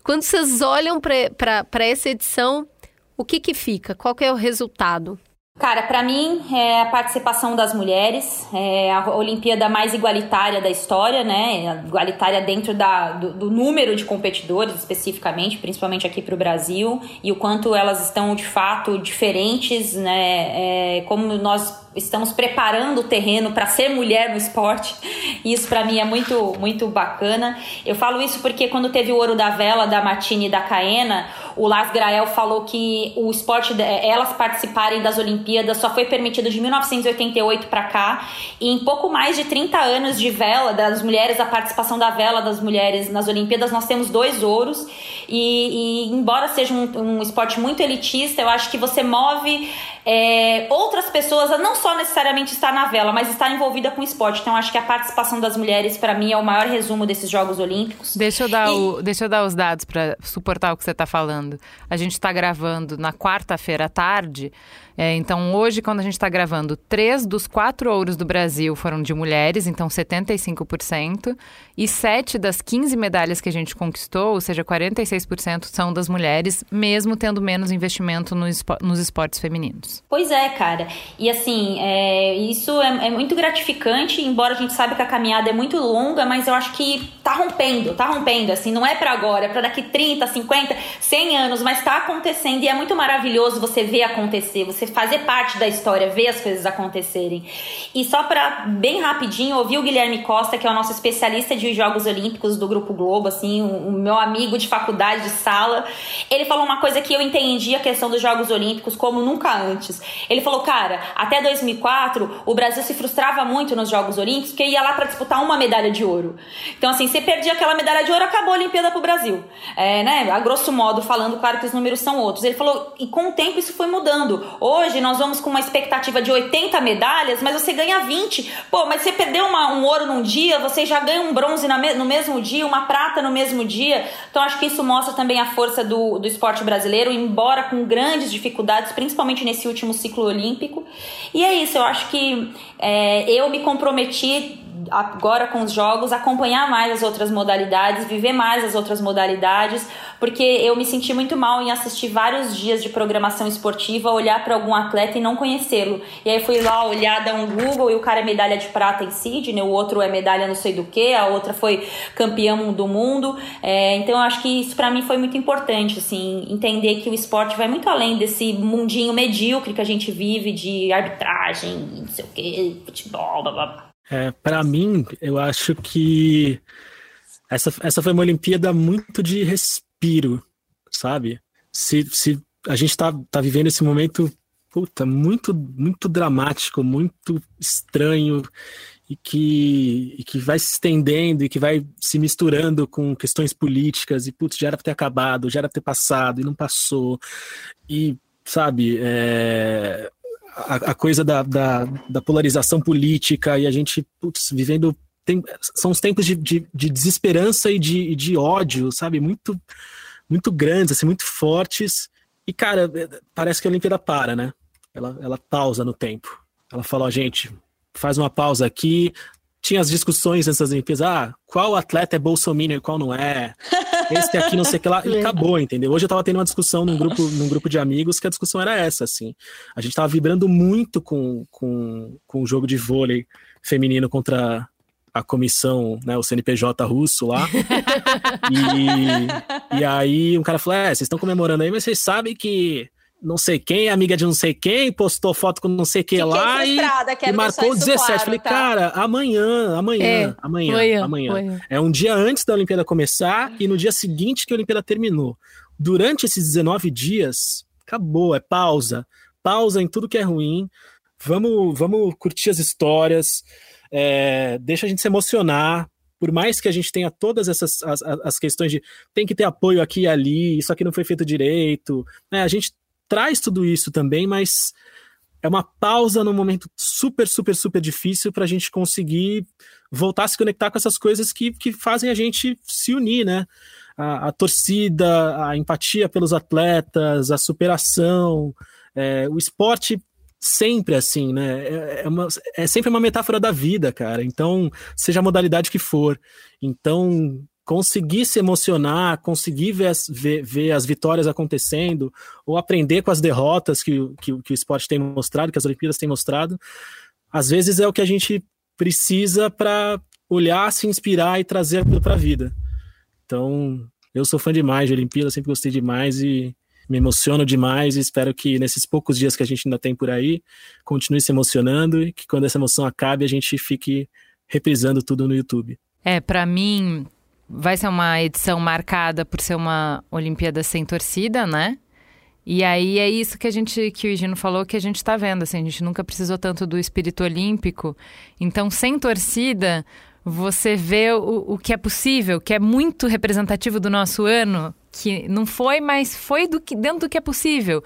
Quando vocês olham para essa edição, o que que fica? Qual que é o resultado? Cara, para mim é a participação das mulheres, é a Olimpíada mais igualitária da história, né? Igualitária dentro da, do, do número de competidores, especificamente, principalmente aqui para o Brasil, e o quanto elas estão de fato diferentes, né? É, como nós estamos preparando o terreno para ser mulher no esporte. Isso para mim é muito muito bacana. Eu falo isso porque quando teve o ouro da vela da Martini e da Caena, o Lars Grael falou que o esporte elas participarem das Olimpíadas só foi permitido de 1988 para cá e em pouco mais de 30 anos de vela das mulheres, a participação da vela das mulheres nas Olimpíadas, nós temos dois ouros e, e embora seja um, um esporte muito elitista, eu acho que você move é, outras pessoas a não só necessariamente estar na vela, mas estar envolvida com o esporte. Então, acho que a participação das mulheres, para mim, é o maior resumo desses Jogos Olímpicos. Deixa eu dar, e... o, deixa eu dar os dados para suportar o que você está falando. A gente está gravando na quarta-feira à tarde. É, então, hoje, quando a gente está gravando, três dos quatro ouros do Brasil foram de mulheres, então 75%, e sete das 15 medalhas que a gente conquistou, ou seja, 46%, são das mulheres, mesmo tendo menos investimento no espo nos esportes femininos. Pois é, cara. E assim, é, isso é, é, muito gratificante, embora a gente saiba que a caminhada é muito longa, mas eu acho que tá rompendo, tá rompendo. Assim, não é para agora, é para daqui 30, 50, 100 anos, mas tá acontecendo e é muito maravilhoso você ver acontecer, você fazer parte da história, ver as coisas acontecerem. E só para bem rapidinho, ouvir o Guilherme Costa, que é o nosso especialista de Jogos Olímpicos do Grupo Globo, assim, o, o meu amigo de faculdade, de sala. Ele falou uma coisa que eu entendi a questão dos Jogos Olímpicos como nunca antes. Ele falou, cara, até 2004 o Brasil se frustrava muito nos Jogos Olímpicos porque ia lá para disputar uma medalha de ouro. Então, assim, você perdia aquela medalha de ouro, acabou a Olimpíada pro Brasil. É, né? A grosso modo, falando, claro que os números são outros. Ele falou, e com o tempo isso foi mudando. Hoje nós vamos com uma expectativa de 80 medalhas, mas você ganha 20. Pô, mas você perdeu uma, um ouro num dia, você já ganha um bronze me no mesmo dia, uma prata no mesmo dia. Então acho que isso mostra também a força do, do esporte brasileiro, embora com grandes dificuldades, principalmente nesse último ciclo olímpico. E é isso, eu acho que é, eu me comprometi agora com os jogos, acompanhar mais as outras modalidades, viver mais as outras modalidades, porque eu me senti muito mal em assistir vários dias de programação esportiva, olhar para algum atleta e não conhecê-lo. E aí fui lá olhar, dar um Google e o cara é medalha de prata em Sydney, o outro é medalha não sei do que, a outra foi campeão do mundo. É, então eu acho que isso para mim foi muito importante, assim, entender que o esporte vai muito além desse mundinho medíocre que a gente vive de arbitragem, não sei o que, futebol, blá blá. É, para mim, eu acho que essa, essa foi uma Olimpíada muito de respiro, sabe? Se, se a gente tá, tá vivendo esse momento, puta, muito, muito dramático, muito estranho e que, e que vai se estendendo e que vai se misturando com questões políticas e, putz, já era pra ter acabado, já era pra ter passado e não passou. E, sabe, é, a, a, coisa da, da, da, polarização política e a gente, putz, vivendo. Tem, são os tempos de, de, de desesperança e de, de ódio, sabe? Muito, muito grandes, assim, muito fortes. E, cara, parece que a Olimpíada para, né? Ela, ela pausa no tempo. Ela fala, ó, gente, faz uma pausa aqui. Tinha as discussões nessas Olimpíadas, ah, qual atleta é bolsominion e qual não é? Esse aqui não sei o que lá, e acabou, entendeu? Hoje eu tava tendo uma discussão num grupo, num grupo de amigos que a discussão era essa, assim. A gente tava vibrando muito com, com, com o jogo de vôlei feminino contra a comissão, né, o CNPJ russo lá. e, e aí um cara falou: É, vocês estão comemorando aí, mas vocês sabem que não sei quem, amiga de não sei quem, postou foto com não sei quem lá e, e marcou 17. Claro, Falei, tá? cara, amanhã, amanhã, é, amanhã, amanhã. Foi. É um dia antes da Olimpíada começar e no dia seguinte que a Olimpíada terminou. Durante esses 19 dias, acabou, é pausa. Pausa em tudo que é ruim. Vamos, vamos curtir as histórias, é, deixa a gente se emocionar, por mais que a gente tenha todas essas as, as, questões de tem que ter apoio aqui e ali, isso aqui não foi feito direito, né? A gente traz tudo isso também, mas é uma pausa num momento super, super, super difícil para a gente conseguir voltar a se conectar com essas coisas que, que fazem a gente se unir, né? A, a torcida, a empatia pelos atletas, a superação, é, o esporte sempre assim, né? É, é, uma, é sempre uma metáfora da vida, cara. Então, seja a modalidade que for. Então, conseguir se emocionar, conseguir ver as, ver, ver as vitórias acontecendo, ou aprender com as derrotas que, que, que, o esporte tem mostrado, que as Olimpíadas têm mostrado, às vezes é o que a gente precisa para olhar, se inspirar e trazer aquilo para a vida. Então, eu sou fã demais de Olimpíadas, sempre gostei demais e me emociono demais e espero que nesses poucos dias que a gente ainda tem por aí, continue se emocionando e que quando essa emoção acabe, a gente fique reprisando tudo no YouTube. É, para mim, vai ser uma edição marcada por ser uma Olimpíada sem torcida, né? E aí é isso que a gente, que o Gino falou, que a gente está vendo, assim, a gente nunca precisou tanto do espírito olímpico. Então, sem torcida, você vê o, o que é possível, que é muito representativo do nosso ano, que não foi, mas foi do que, dentro do que é possível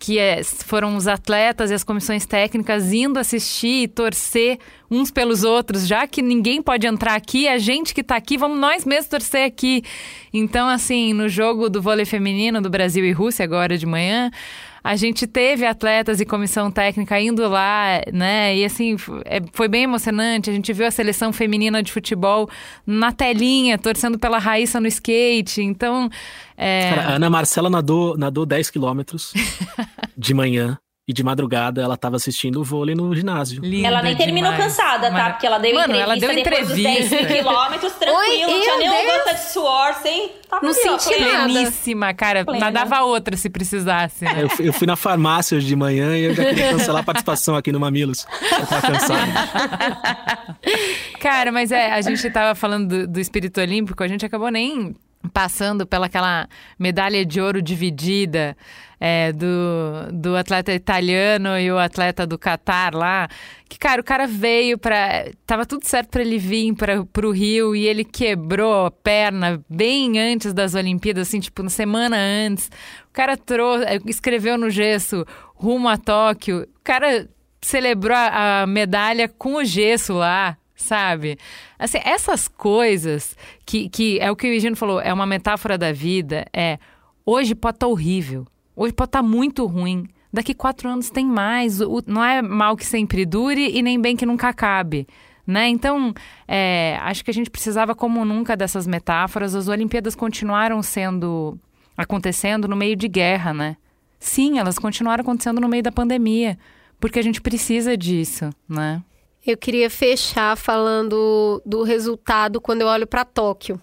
que é, foram os atletas e as comissões técnicas indo assistir e torcer uns pelos outros, já que ninguém pode entrar aqui, a gente que está aqui, vamos nós mesmos torcer aqui. Então, assim, no jogo do vôlei feminino do Brasil e Rússia, agora de manhã, a gente teve atletas e comissão técnica indo lá, né? E assim, é, foi bem emocionante. A gente viu a seleção feminina de futebol na telinha, torcendo pela Raíssa no skate. Então. É... Cara, a Ana Marcela nadou, nadou 10 quilômetros de manhã. E de madrugada ela estava assistindo o vôlei no ginásio. Linda ela nem terminou demais. cansada, tá? Porque ela deu Mano, entrevista ela deu entrevista. 10 quilômetros, tranquilo, Oi, não tinha nem uma gota de suor, sem... Tava não senti Pleníssima, cara. Plena. Nadava outra se precisasse. Né? Eu, fui, eu, fui na farmácia hoje de manhã e eu já queria cancelar a participação aqui no Mamilos. Eu tava cansado. cara, mas é, a gente tava falando do, do espírito olímpico, a gente acabou nem passando pelaquela medalha de ouro dividida é, do, do atleta italiano e o atleta do Catar lá. Que, cara, o cara veio para Tava tudo certo para ele vir para o Rio e ele quebrou a perna bem antes das Olimpíadas, assim, tipo, na semana antes. O cara trouxe, escreveu no gesso rumo a Tóquio. O cara celebrou a medalha com o gesso lá sabe? Assim, essas coisas que, que é o que o Eugênio falou, é uma metáfora da vida, é hoje pode estar tá horrível, hoje pode estar tá muito ruim, daqui quatro anos tem mais, o, não é mal que sempre dure e nem bem que nunca acabe. Né? Então, é, acho que a gente precisava, como nunca, dessas metáforas. As Olimpíadas continuaram sendo acontecendo no meio de guerra, né? Sim, elas continuaram acontecendo no meio da pandemia, porque a gente precisa disso, né? Eu queria fechar falando do resultado quando eu olho para Tóquio.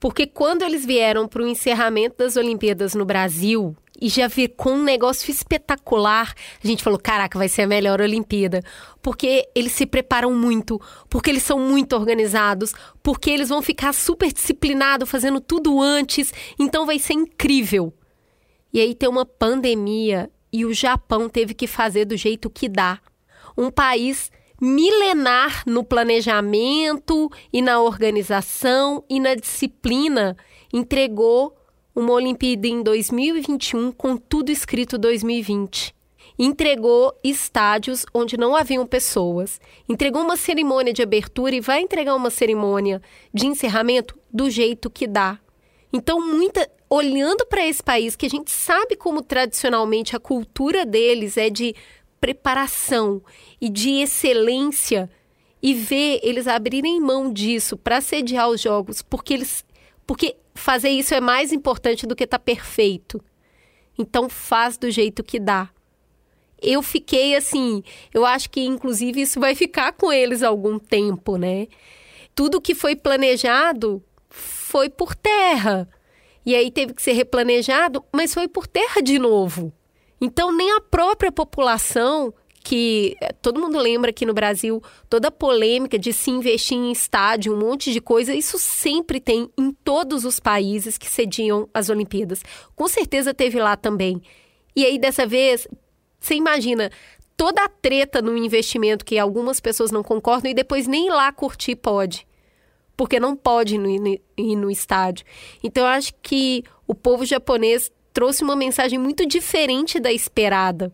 Porque quando eles vieram para o encerramento das Olimpíadas no Brasil e já vi com um negócio espetacular, a gente falou: caraca, vai ser a melhor Olimpíada. Porque eles se preparam muito, porque eles são muito organizados, porque eles vão ficar super disciplinados, fazendo tudo antes, então vai ser incrível. E aí tem uma pandemia e o Japão teve que fazer do jeito que dá. Um país milenar no planejamento e na organização e na disciplina entregou uma Olimpíada em 2021 com tudo escrito 2020. Entregou estádios onde não haviam pessoas. Entregou uma cerimônia de abertura e vai entregar uma cerimônia de encerramento do jeito que dá. Então, muita olhando para esse país que a gente sabe como tradicionalmente a cultura deles é de preparação e de excelência e ver eles abrirem mão disso para sediar os jogos, porque eles porque fazer isso é mais importante do que estar tá perfeito. Então faz do jeito que dá. Eu fiquei assim, eu acho que inclusive isso vai ficar com eles algum tempo, né? Tudo que foi planejado foi por terra. E aí teve que ser replanejado, mas foi por terra de novo. Então nem a própria população que eh, todo mundo lembra aqui no Brasil, toda a polêmica de se investir em estádio, um monte de coisa, isso sempre tem em todos os países que cediam as Olimpíadas. Com certeza teve lá também. E aí, dessa vez, você imagina toda a treta no investimento que algumas pessoas não concordam e depois nem lá curtir pode. Porque não pode ir no, ir no estádio. Então, eu acho que o povo japonês trouxe uma mensagem muito diferente da esperada,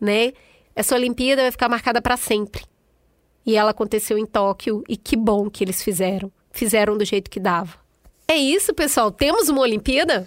né? Essa Olimpíada vai ficar marcada para sempre. E ela aconteceu em Tóquio e que bom que eles fizeram. Fizeram do jeito que dava. É isso, pessoal. Temos uma Olimpíada?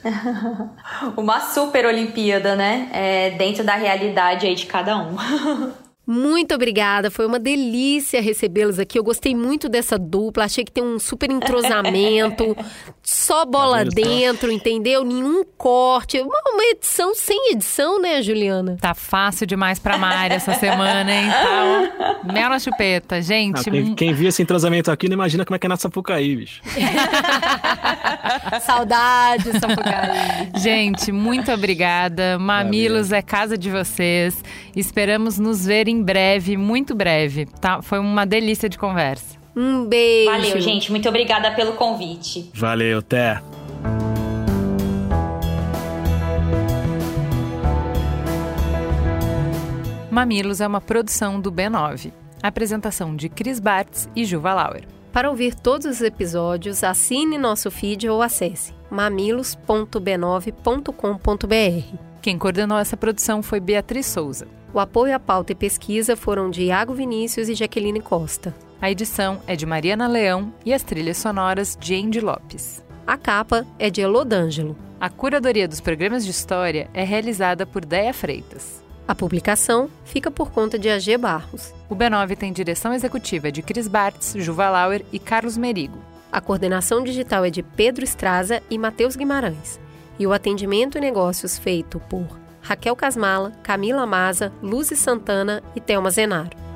uma super Olimpíada, né? É, dentro da realidade aí de cada um. Muito obrigada, foi uma delícia recebê-los aqui. Eu gostei muito dessa dupla, achei que tem um super entrosamento, só bola dentro, entendeu? Nenhum corte. Uma, uma, edição sem edição, né, Juliana? Tá fácil demais pra Mari essa semana, hein? Tá, mel na chupeta, gente. Ah, quem, quem viu esse entrosamento aqui não imagina como é que é na Sapucaí, bicho. Saudades, Sapucaí. Gente, muito obrigada. Mamilos é casa de vocês. Esperamos nos ver em em breve, muito breve. Tá? Foi uma delícia de conversa. Um beijo. Valeu, gente. Muito obrigada pelo convite. Valeu, até. Mamilos é uma produção do B9. Apresentação de Cris Bartz e Juva Lauer. Para ouvir todos os episódios, assine nosso feed ou acesse mamilos.b9.com.br. Quem coordenou essa produção foi Beatriz Souza. O apoio à pauta e pesquisa foram de Iago Vinícius e Jaqueline Costa. A edição é de Mariana Leão e as trilhas sonoras de Andy Lopes. A capa é de Elodângelo. A curadoria dos programas de história é realizada por Deia Freitas. A publicação fica por conta de AG Barros. O B9 tem direção executiva de Cris Bartz, Juva Lauer e Carlos Merigo. A coordenação digital é de Pedro Estraza e Matheus Guimarães. E o atendimento e negócios feito por Raquel Casmala, Camila Maza, Luzi Santana e Thelma Zenaro.